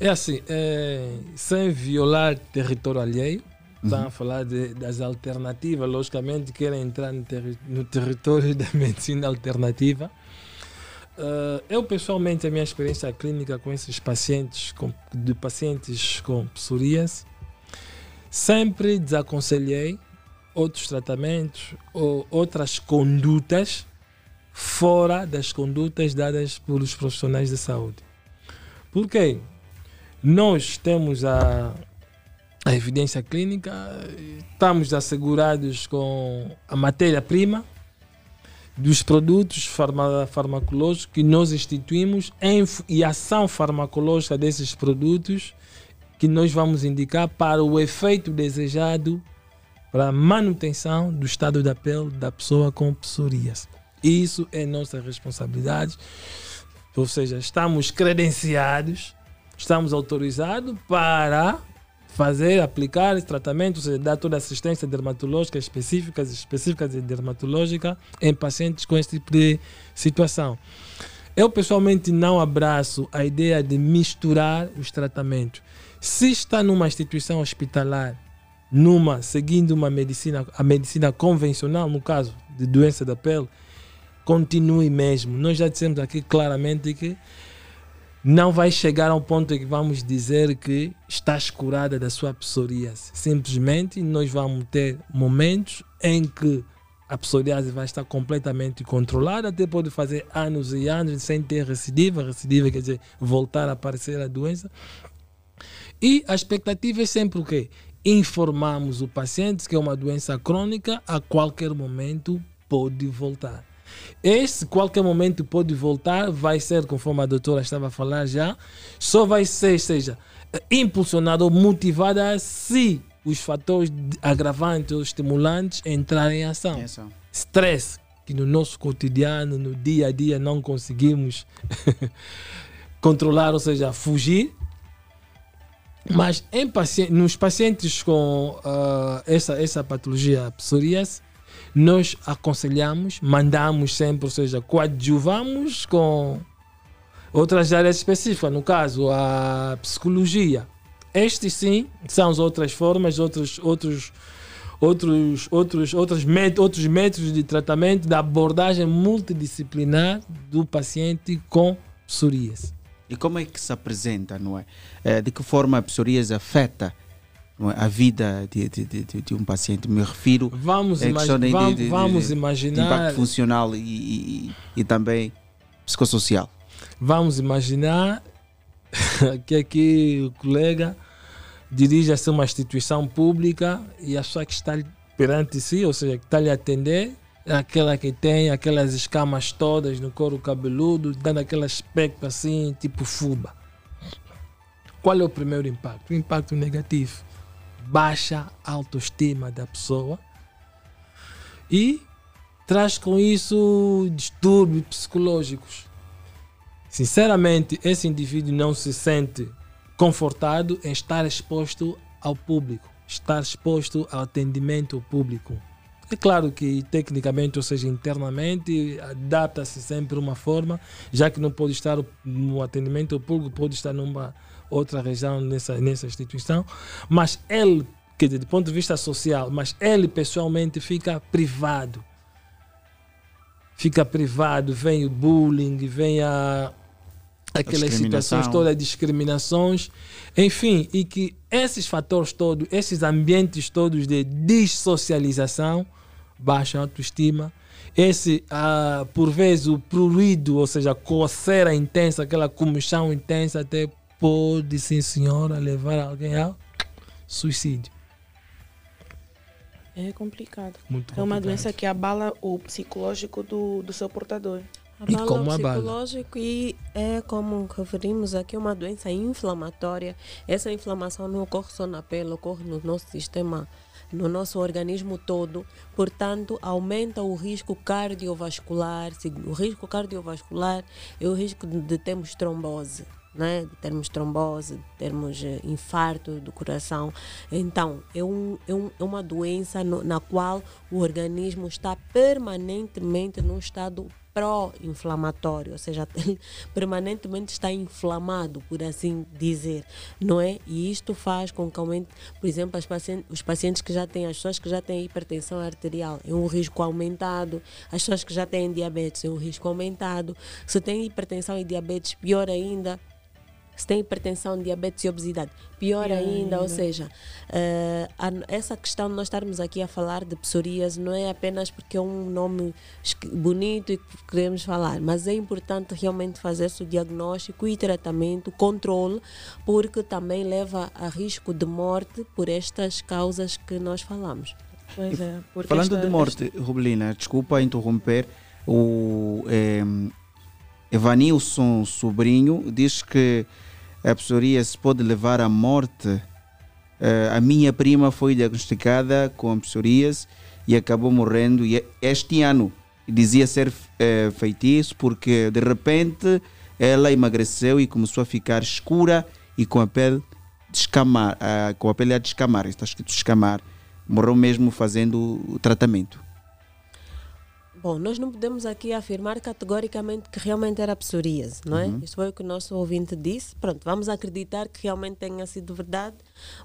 É assim, é, sem violar território alheio,
Uhum.
estão a falar de- das alternativas, logicamente querem entrar no, terri- no território da medicina alternativa. Eh, eu pessoalmente, a minha experiência clínica com esses pacientes, com, de pacientes com psoríase, sempre desaconselhei outros tratamentos ou outras condutas fora das condutas dadas pelos profissionais de saúde. Por quê? Nós temos a, a evidência clínica, estamos assegurados com a matéria-prima dos produtos farma, farmacológicos que nós instituímos em, e ação farmacológica desses produtos que nós vamos indicar para o efeito desejado para a manutenção do estado da pele da pessoa com psoríase. Isso é nossa responsabilidade. Ou seja, estamos credenciados, estamos autorizados para fazer, aplicar esse tratamento, ou seja, dar toda assistência dermatológica específica, específica e dermatológica em pacientes com esse tipo de situação. Eu pessoalmente não abraço a ideia de misturar os tratamentos. Se está numa instituição hospitalar, numa seguindo uma medicina, a medicina convencional, no caso de doença da pele, continue mesmo. Nós já dissemos aqui claramente que não vai chegar ao ponto em que vamos dizer que estás curada da sua psoríase. Simplesmente nós vamos ter momentos em que a psoríase vai estar completamente controlada, até pode fazer anos e anos sem ter recidiva. Recidiva quer dizer voltar a aparecer a doença. E a expectativa é sempre o quê? Informamos o paciente que é uma doença crônica, a qualquer momento pode voltar. Esse qualquer momento pode voltar, vai ser, conforme a doutora estava a falar já, só vai ser, seja, eh, impulsionado ou motivada se os fatores agravantes ou estimulantes entrarem em ação. Stress, que no nosso cotidiano, no dia a dia, não conseguimos controlar, ou seja, fugir. Mas em paci- nos pacientes com ah, essa, essa patologia psoríase, nós aconselhamos, mandamos sempre, ou seja, coadjuvamos com outras áreas específicas, no caso, a psicologia. Estes sim são as outras formas, outros, outros, outros, outros, outros, met- outros métodos de tratamento da abordagem multidisciplinar do paciente com psoríase.
E como é que se apresenta, não é? Eh, De que forma a psoríase afeta a vida de, de, de, de- um paciente? Me refiro
Vamos, imagi-
questão de-
vamos, imaginar.
impacto funcional e, e, e também psicossocial.
Vamos imaginar que aqui o colega dirige-se a uma instituição pública e a pessoa que está perante si, ou seja, que está lhe a atender, é aquela que tem aquelas escamas todas no couro cabeludo, dando aquele aspecto assim, tipo fuba. Qual é o primeiro impacto? O impacto negativo. Baixa autoestima da pessoa e traz com isso distúrbios psicológicos. Sinceramente, esse indivíduo não se sente confortado em estar exposto ao público, estar exposto ao atendimento público. É claro que tecnicamente, ou seja, internamente, adapta-se sempre uma forma, já que não pode estar no atendimento público, pode estar numa outra região nessa, nessa instituição, mas ele, dizer, do ponto de vista social, mas ele pessoalmente fica privado. Fica privado, vem o bullying, vem a, aquelas situações todas, discriminações, enfim, e que esses fatores todos, esses ambientes todos de dissocialização, baixa autoestima esse, ah, por vezes, o prurido, ou seja, a coceira intensa, aquela comichão intensa, até pode, sim senhora, levar alguém ao suicídio.
É complicado.
Muito
É uma
complicado.
doença que abala o psicológico do, do seu portador.
E
Abala
como
o
abala?
psicológico e é como referimos aqui uma doença inflamatória. Essa inflamação não ocorre só na pele, ocorre no nosso sistema, no nosso organismo todo. Portanto, aumenta o risco cardiovascular. O risco cardiovascular é o risco de termos trombose. Né? De termos trombose, de termos eh, infarto do coração. Então, é, um, é, um, é uma doença no- na qual o organismo está permanentemente num estado pró-inflamatório, ou seja, permanentemente está inflamado, por assim dizer, não é? E isto faz com que aumente, por exemplo, pacientes, os pacientes que já têm, as pessoas que já têm hipertensão arterial, é um risco aumentado, as pessoas que já têm diabetes, é um risco aumentado, se tem hipertensão e diabetes, pior ainda, se tem hipertensão, diabetes e obesidade, pior
Pior
ainda, ou
ainda.
seja, eh, a- essa questão de nós estarmos aqui a falar de psoríase não é apenas porque é um nome bonito e que queremos falar, mas é importante realmente fazer-se o diagnóstico e tratamento, controle, porque também leva a risco de morte por estas causas que nós falamos.
Pois é. Porque
Falando
esta-
de morte, Rubelina, desculpa interromper, o eh, Evanilson Sobrinho diz que a psoríase pode levar à morte. Eh, a minha prima foi diagnosticada com psoríase e acabou morrendo e este ano dizia ser eh, feitiço porque de repente ela emagreceu e começou a ficar escura e com a pele descamar, ah, com a pele a descamar, está escrito descamar. Morreu mesmo fazendo o tratamento.
Bom, nós não podemos aqui afirmar categoricamente que realmente era psoríase, não é?
Uhum.
Isso foi o que o nosso ouvinte disse. Pronto, vamos acreditar que realmente tenha sido verdade,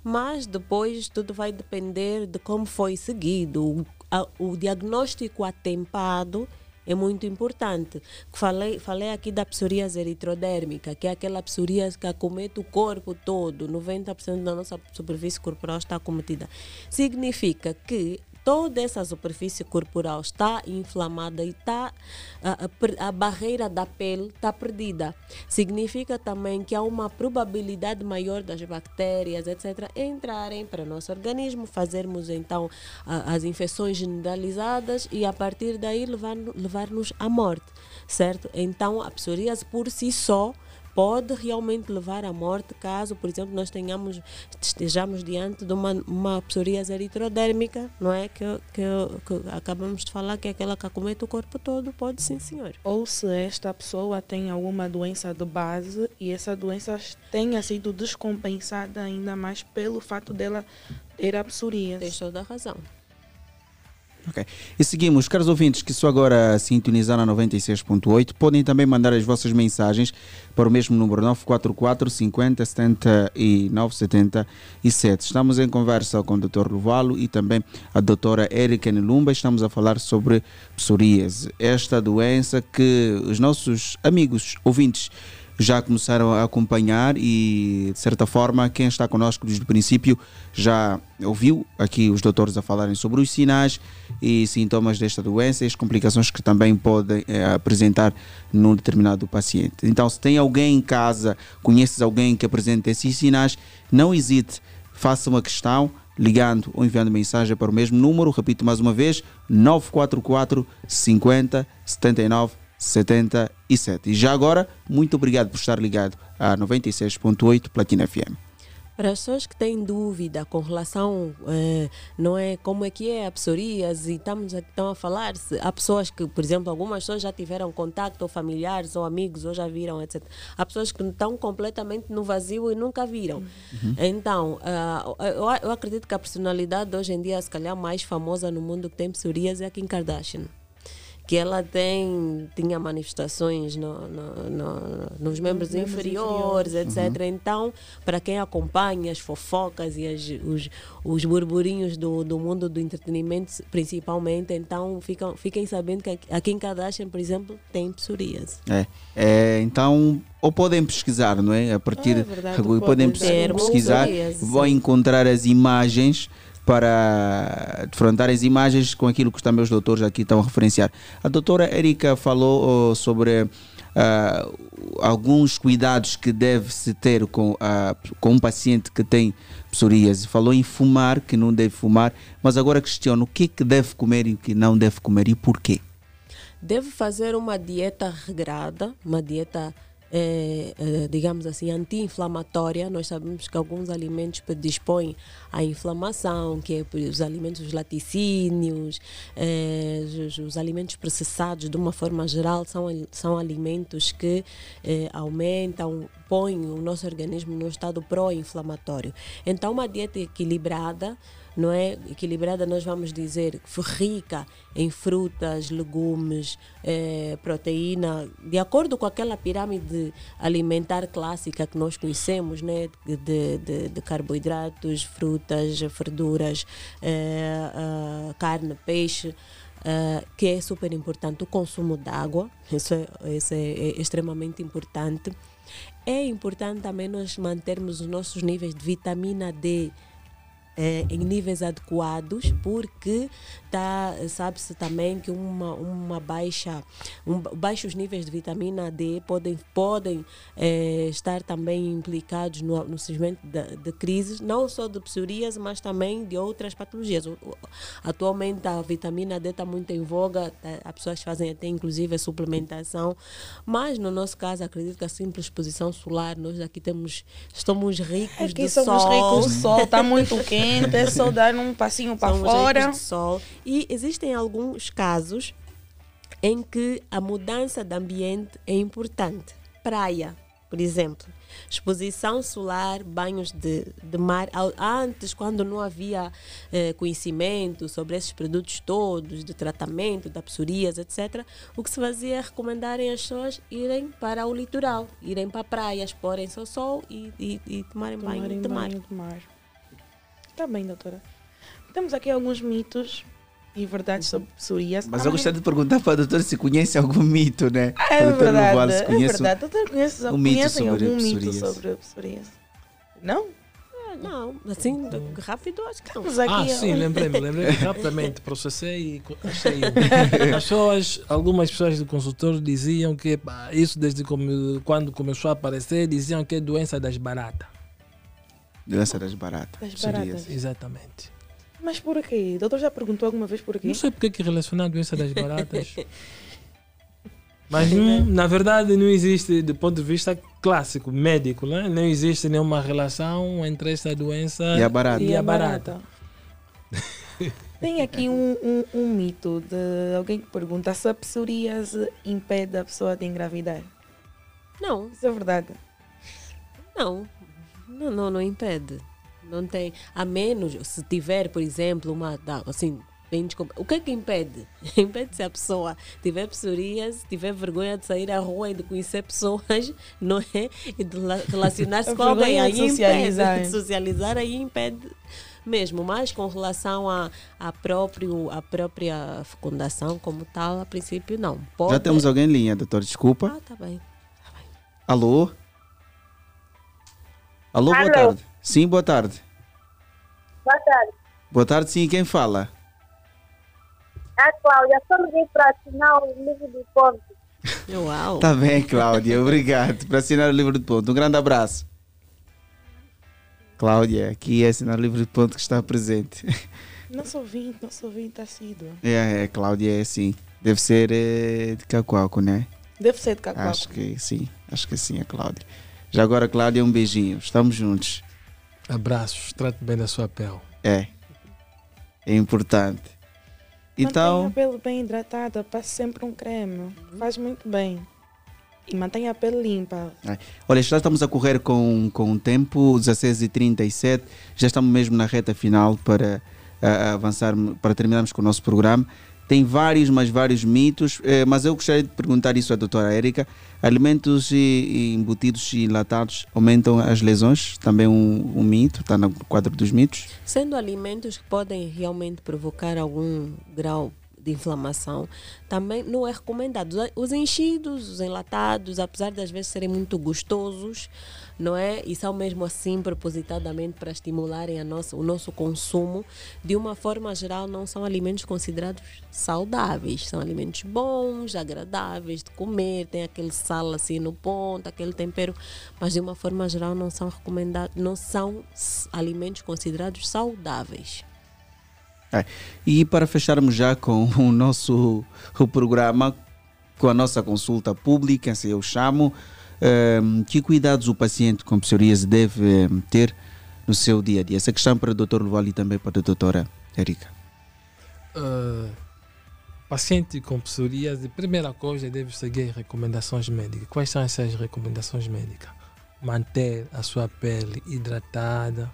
mas depois tudo vai depender de como foi seguido. O, a- o diagnóstico atempado é muito importante. Falei, falei aqui da psoríase eritrodérmica, que é aquela psoríase que acomete o corpo todo, 90% da nossa superfície corporal está acometida. Significa que toda essa superfície corporal está inflamada e está a, a barreira da pele está perdida. Significa também que há uma probabilidade maior das bactérias, etc., entrarem para o nosso organismo, fazermos então as infecções generalizadas e a partir daí levar- levar-nos à morte, certo? Então a psoríase por si só pode realmente levar à morte caso, por exemplo, nós tenhamos estejamos diante de uma, uma psoríase eritrodérmica, não é? Que, que, que acabamos de falar que é aquela que acomete o corpo todo, pode sim, senhor.
Ou se esta pessoa tem alguma doença de base e essa doença tenha sido descompensada ainda mais pelo fato dela ter a psoríase.
Tens toda a razão.
Ok. E seguimos, caros ouvintes que só agora sintonizaram na 96.8, podem também mandar as vossas mensagens para o mesmo número 944 50 79 77. Estamos em conversa com o Dr. Luvalo e também a doutora Erika Nelumba. Estamos a falar sobre psoríase, esta doença que os nossos amigos ouvintes já começaram a acompanhar e, de certa forma, quem está conosco desde o princípio já ouviu aqui os doutores a falarem sobre os sinais e sintomas desta doença e as complicações que também podem eh, apresentar num determinado paciente. Então, se tem alguém em casa, conheces alguém que apresenta esses sinais, não hesite, faça uma questão ligando ou enviando mensagem para o mesmo número, repito mais uma vez, 944 50 79 77. E já agora, muito obrigado por estar ligado a 96.8 Platina FM.
Para as pessoas que têm dúvida com relação, eh, não é como é que é a psoríase, e estamos aqui estão a falar, se há pessoas que, por exemplo, algumas pessoas já tiveram contato, ou familiares, ou amigos, ou já viram, etc. Há pessoas que estão completamente no vazio e nunca viram. Então, ah, eu, eu acredito que a personalidade hoje em dia, se calhar, mais famosa no mundo que tem psoríase é a Kim Kardashian que ela tem tinha manifestações no, no- no- nos membros
membros
inferiores, etc. Então, para quem acompanha as fofocas e as- os, os burburinhos do, do mundo do entretenimento, principalmente, então ficam, fiquem sabendo que a- a Kim Kardashian, por exemplo, tem psoríase.
É, é, então, ou podem pesquisar, não é? A partir
É verdade,
podem
podem
pesquisar, vão encontrar as imagens para defrontar as imagens com aquilo que também os doutores aqui estão a referenciar. A doutora Erika falou oh, sobre ah, alguns cuidados que deve-se ter com, ah, com um paciente que tem psoríase. Falou em fumar, que não deve fumar, mas agora questiono o que, que deve comer e o que não deve comer e porquê.
deve fazer uma dieta regrada, uma dieta, eh, eh, digamos assim, anti-inflamatória. Nós sabemos que alguns alimentos predispõem à inflamação, que é os alimentos os laticínios, eh, os, os alimentos processados, de uma forma geral, são, são alimentos que eh, aumentam, põem o nosso organismo no estado pró-inflamatório. Então, uma dieta equilibrada não é equilibrada, nós vamos dizer rica em frutas, legumes, eh, proteína, de acordo com aquela pirâmide alimentar clássica que nós conhecemos, né? de, de, de carboidratos, frutas, verduras, eh, ah, carne, peixe. ah, que é super importante o consumo de água, isso é, isso é, é extremamente importante. É importante também nós mantermos os nossos níveis de vitamina D eh, em níveis adequados, porque tá, sabe-se também que uma, uma baixa, um, baixos níveis de vitamina D podem, podem eh, estar também implicados no, no surgimento de, de crises, não só de psoríase, mas também de outras patologias. Atualmente a vitamina D está muito em voga, tá, as pessoas fazem até inclusive a suplementação, mas no nosso caso acredito que a simples exposição solar, nós aqui temos, estamos ricos
Aqui
de
somos
sol.
ricos de sol, está muito quente, é só dar um passinho para fora.
sol. E existem alguns casos em que a mudança de ambiente é importante. Praia, por exemplo. Exposição solar, banhos de, de mar. Antes, quando não havia eh, conhecimento sobre esses produtos todos, de tratamento, da psoríase, etc., o que se fazia é recomendarem as pessoas irem para o litoral, irem para a praia, exporem-se ao sol e, e, e tomarem,
Tomarem
banho de mar.
banho de mar. Está bem, doutora. Temos aqui alguns mitos e verdades sobre psoríase.
Mas
Ah,
eu gostaria de perguntar para a doutora se conhece algum mito, né?
É
doutora
verdade,
Novaes
é verdade. Doutora, conhece,
um mito sobre
algum mito sobre psoríase? Não?
Ah, Não, assim, rápido acho que não.
Temos aqui
Ah, sim, lembrei-me, lembrei-me rapidamente, processei e achei. As pessoas, algumas pessoas do consultório diziam que isso desde quando começou a aparecer, diziam que é doença das baratas.
Doença das baratas.
Das baratas.
Exatamente.
Mas por quê? O doutor já perguntou alguma vez por quê?
Não sei porque que relacionar a doença das baratas. Mas não, na verdade não existe, do ponto de vista clássico, médico, né? não existe nenhuma relação entre essa doença
E a barata.
e a barata.
Tem aqui um, um, um mito de alguém que pergunta se a psoríase impede a pessoa de engravidar.
Não,
Isso é verdade.
não, não, não, não impede. Não tem, a menos se tiver, por exemplo, uma, tá, assim, bem o que é que impede? Impede se a pessoa tiver psoríase, tiver vergonha de sair à rua e de conhecer pessoas, não é? E de la- relacionar-se
A
com alguém, aí
de socializar.
impede, de socializar aí impede mesmo, mas com relação à a, próprio, a própria fecundação como tal, a princípio não. Pode...
Já temos alguém em linha, doutor, desculpa.
Ah, tá bem.
Alô? Alô, boa
Alô.
tarde. Sim, boa tarde.
Boa tarde.
Boa tarde, sim, quem fala?
É Cláudia, só liguei para assinar o livro do ponto.
Uau.
Tá bem, Cláudia, obrigado por assinar o livro de ponto. Um grande abraço. Cláudia, aqui é assinar o livro de ponto que está presente.
Nosso ouvinte, nosso ouvinte assíduo.
É, é Cláudia é sim. Deve ser eh, de Cacoalco, né?
Deve ser de Cacoalco.
Acho que sim, acho que sim, é Cláudia. Já agora, Cláudia, um beijinho. Estamos juntos.
Abraços, trate bem da sua pele.
É. É importante. Então,
Mantenha a pele bem hidratada, passe sempre um creme. Faz muito bem. E mantenha a pele limpa.
olha, já estamos a correr com, com o tempo, 16h37. Já estamos mesmo na reta final para ah, avançar, para terminarmos com o nosso programa. Tem vários, mas vários mitos, eh, mas eu gostaria de perguntar isso à doutora Érica. Alimentos e, e embutidos e enlatados aumentam as lesões? Também um, um mito, está no quadro dos mitos?
Sendo alimentos que podem realmente provocar algum grau de inflamação, também não é recomendado. Os enchidos, os enlatados, apesar de às vezes serem muito gostosos, não é? E são mesmo assim propositadamente para estimularem nossa, o nosso consumo, de uma forma geral não são alimentos considerados saudáveis, são alimentos bons, agradáveis de comer, tem aquele sal assim no ponto, aquele tempero, mas de uma forma geral não são recomendados, não são alimentos considerados saudáveis.
É. E para fecharmos já com o nosso o programa, com a nossa consulta pública, se eu chamo, ehm, que cuidados o paciente com psoríase deve ehm, ter no seu dia a dia? Essa questão para o Dr. Luval e também para a doutora Erika.
Ah, paciente com psoríase, primeira coisa, deve seguir recomendações médicas. Quais são essas recomendações médicas? Manter a sua pele hidratada,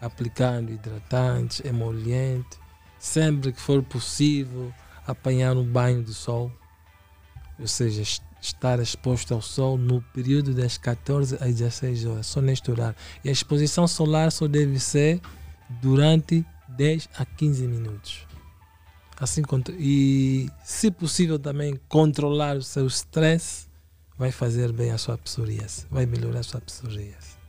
aplicando hidratantes, emolientes, sempre que for possível, apanhar um banho de sol, ou seja, es- estar exposto ao sol no período das 14 às 16 horas, só neste horário. E a exposição solar só deve ser durante 10 a 15 minutos. Assim, e se possível também controlar o seu stress, vai fazer bem a sua psoríase, vai melhorar a sua psoríase.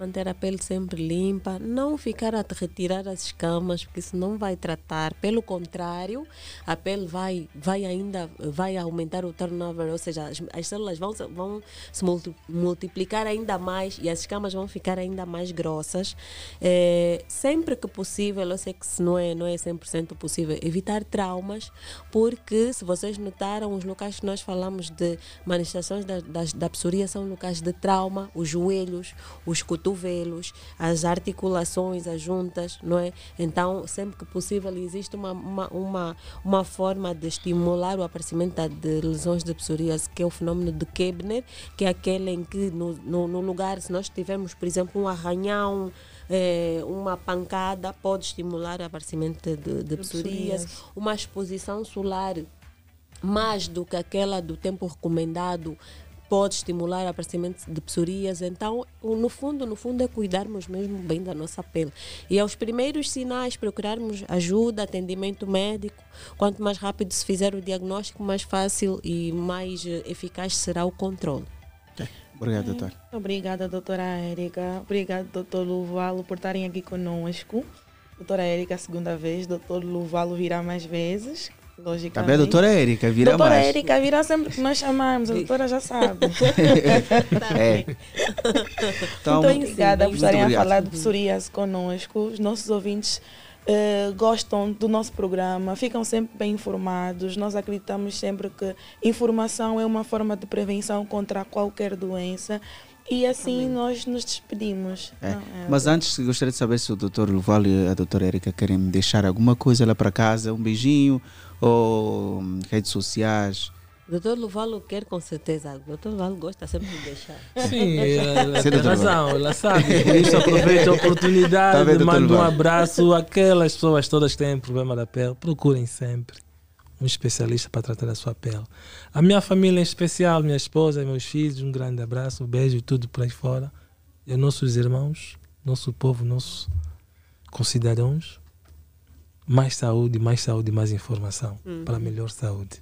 Manter a pele sempre limpa, não ficar a retirar as escamas, porque isso não vai tratar. Pelo contrário, a pele vai, vai ainda vai aumentar o turnover, ou seja, as, as células vão, vão se multi- multiplicar ainda mais e as escamas vão ficar ainda mais grossas. É, sempre que possível, eu sei que não é, não é 100% possível, evitar traumas, porque se vocês notaram, os locais que nós falamos de manifestações da, da, da psoríase são locais de trauma, os joelhos, os cotovelos, as articulações, as juntas, não é? Então, sempre que possível, existe uma, uma, uma, uma forma de estimular o aparecimento de lesões de psoríase, que é o fenômeno de Kebner, que é aquele em que no, no, no lugar, se nós tivermos, por exemplo, um arranhão, eh, uma pancada, pode estimular o aparecimento de, de psoríase. uma exposição solar mais do que aquela do tempo recomendado pode estimular o aparecimento de psoríase. Então, no fundo, no fundo é cuidarmos mesmo bem da nossa pele. E aos primeiros sinais, procurarmos ajuda, atendimento médico. Quanto mais rápido se fizer o diagnóstico, mais fácil e mais eh, eficaz será o controle.
Obrigado, doutor.
Obrigada, doutora Érica. Obrigada, doutor Luvalo, por estarem aqui conosco. Doutora Érica, segunda vez. Doutor Luvalo virá mais vezes, logicamente.
Também a doutora Erika, vira
doutora
mais.
Érica virá sempre que nós chamamos. A doutora já sabe.
É. Então,
Muito obrigada por estarem a falar de psoríase conosco. Os nossos ouvintes eh, gostam do nosso programa, ficam sempre bem informados. Nós acreditamos sempre que informação é uma forma de prevenção contra qualquer doença. E assim nós nos despedimos.
É.
Não, é-
Mas antes, gostaria de saber se o doutor Luval e a doutora Erika querem deixar alguma coisa lá para casa, um beijinho ou redes sociais.
Doutor Luvalo quer com certeza. Doutor Luvalo gosta sempre de deixar.
Sim, ela tem razão, ela sabe. Por isso aproveita a
Tá
oportunidade,
doutor
manda um abraço àquelas pessoas todas que têm problema da pele. Procurem sempre um especialista para tratar a sua pele. A minha família em especial, minha esposa, meus filhos, um grande abraço, um beijo e tudo por aí fora. E aos nossos irmãos, nosso povo, nossos concidadãos. Mais saúde, mais saúde, mais informação. Para melhor saúde.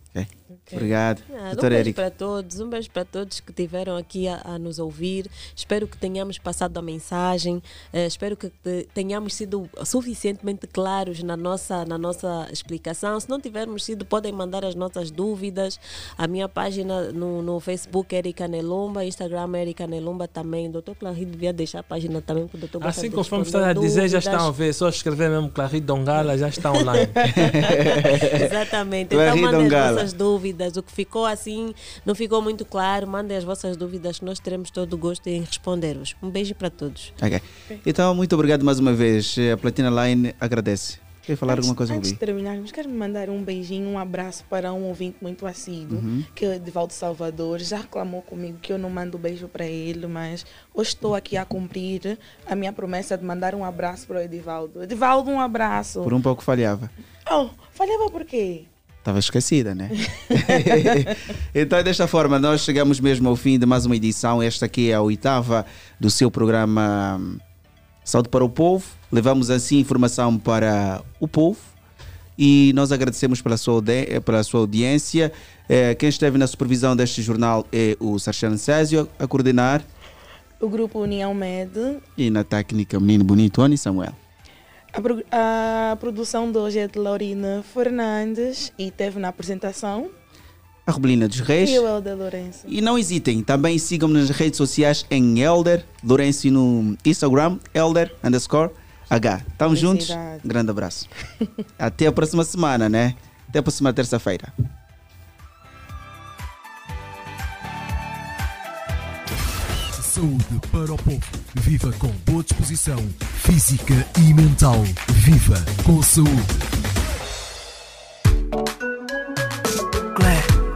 Obrigado.
Ah, um beijo
Erika.
para todos, um beijo para todos que tiveram aqui a, a nos ouvir. Espero que tenhamos passado a mensagem. eh, espero que te- tenhamos sido suficientemente claros na nossa, na nossa explicação. Se não tivermos sido, podem mandar as nossas dúvidas. A minha página no, no Facebook, Erika Nelumba, Instagram, Erika Nelumba também. Doutor Clary devia deixar a página também, porque o doutor
Assim conforme está a dizer, já
dúvidas.
estão a ver. Só escrever mesmo Clarice Dongala, já está online.
Exatamente. Então mandem as
Dongala.
vossas dúvidas. O que ficou assim, não ficou muito claro, mandem as vossas dúvidas que nós teremos todo o gosto em responder-vos. Um beijo para todos.
Ok. Então, muito obrigado mais uma vez. A Platina Line agradece. Quer falar
antes,
alguma coisa,
antes de terminarmos, quero mandar um beijinho, um abraço para um ouvinte muito assíduo,
Uhum.
que é Edivaldo Salvador. Já reclamou comigo que eu não mando beijo para ele, mas hoje estou aqui a cumprir a minha promessa de mandar um abraço para o Edivaldo. Edivaldo, um abraço.
Por um pouco falhava.
Oh, falhava por quê?
Estava esquecida, né? então, desta forma, nós chegamos mesmo ao fim de mais uma edição. Esta aqui é a oitava do seu programa hum, Saúde para o Povo. Levamos assim informação para o povo e nós agradecemos pela sua, eh, pela sua audiência. Eh, quem esteve na supervisão deste jornal é o Sarchano Césio, a coordenar,
O grupo União Med.
e na técnica Menino Bonito, Tony Samuel.
A, pro- a produção de hoje é de Laurina Fernandes e teve na apresentação
A Rebelina dos Reis.
e o Helder Lourenço.
E não hesitem, também sigam-me nas redes sociais em Elder Lourenço e no Instagram, Elder underscore H. Estamos juntos? Grande abraço. Até a próxima semana, né? Até a próxima terça-feira.
Saúde para o povo. Viva com boa disposição física e mental. Viva com saúde.
Alisson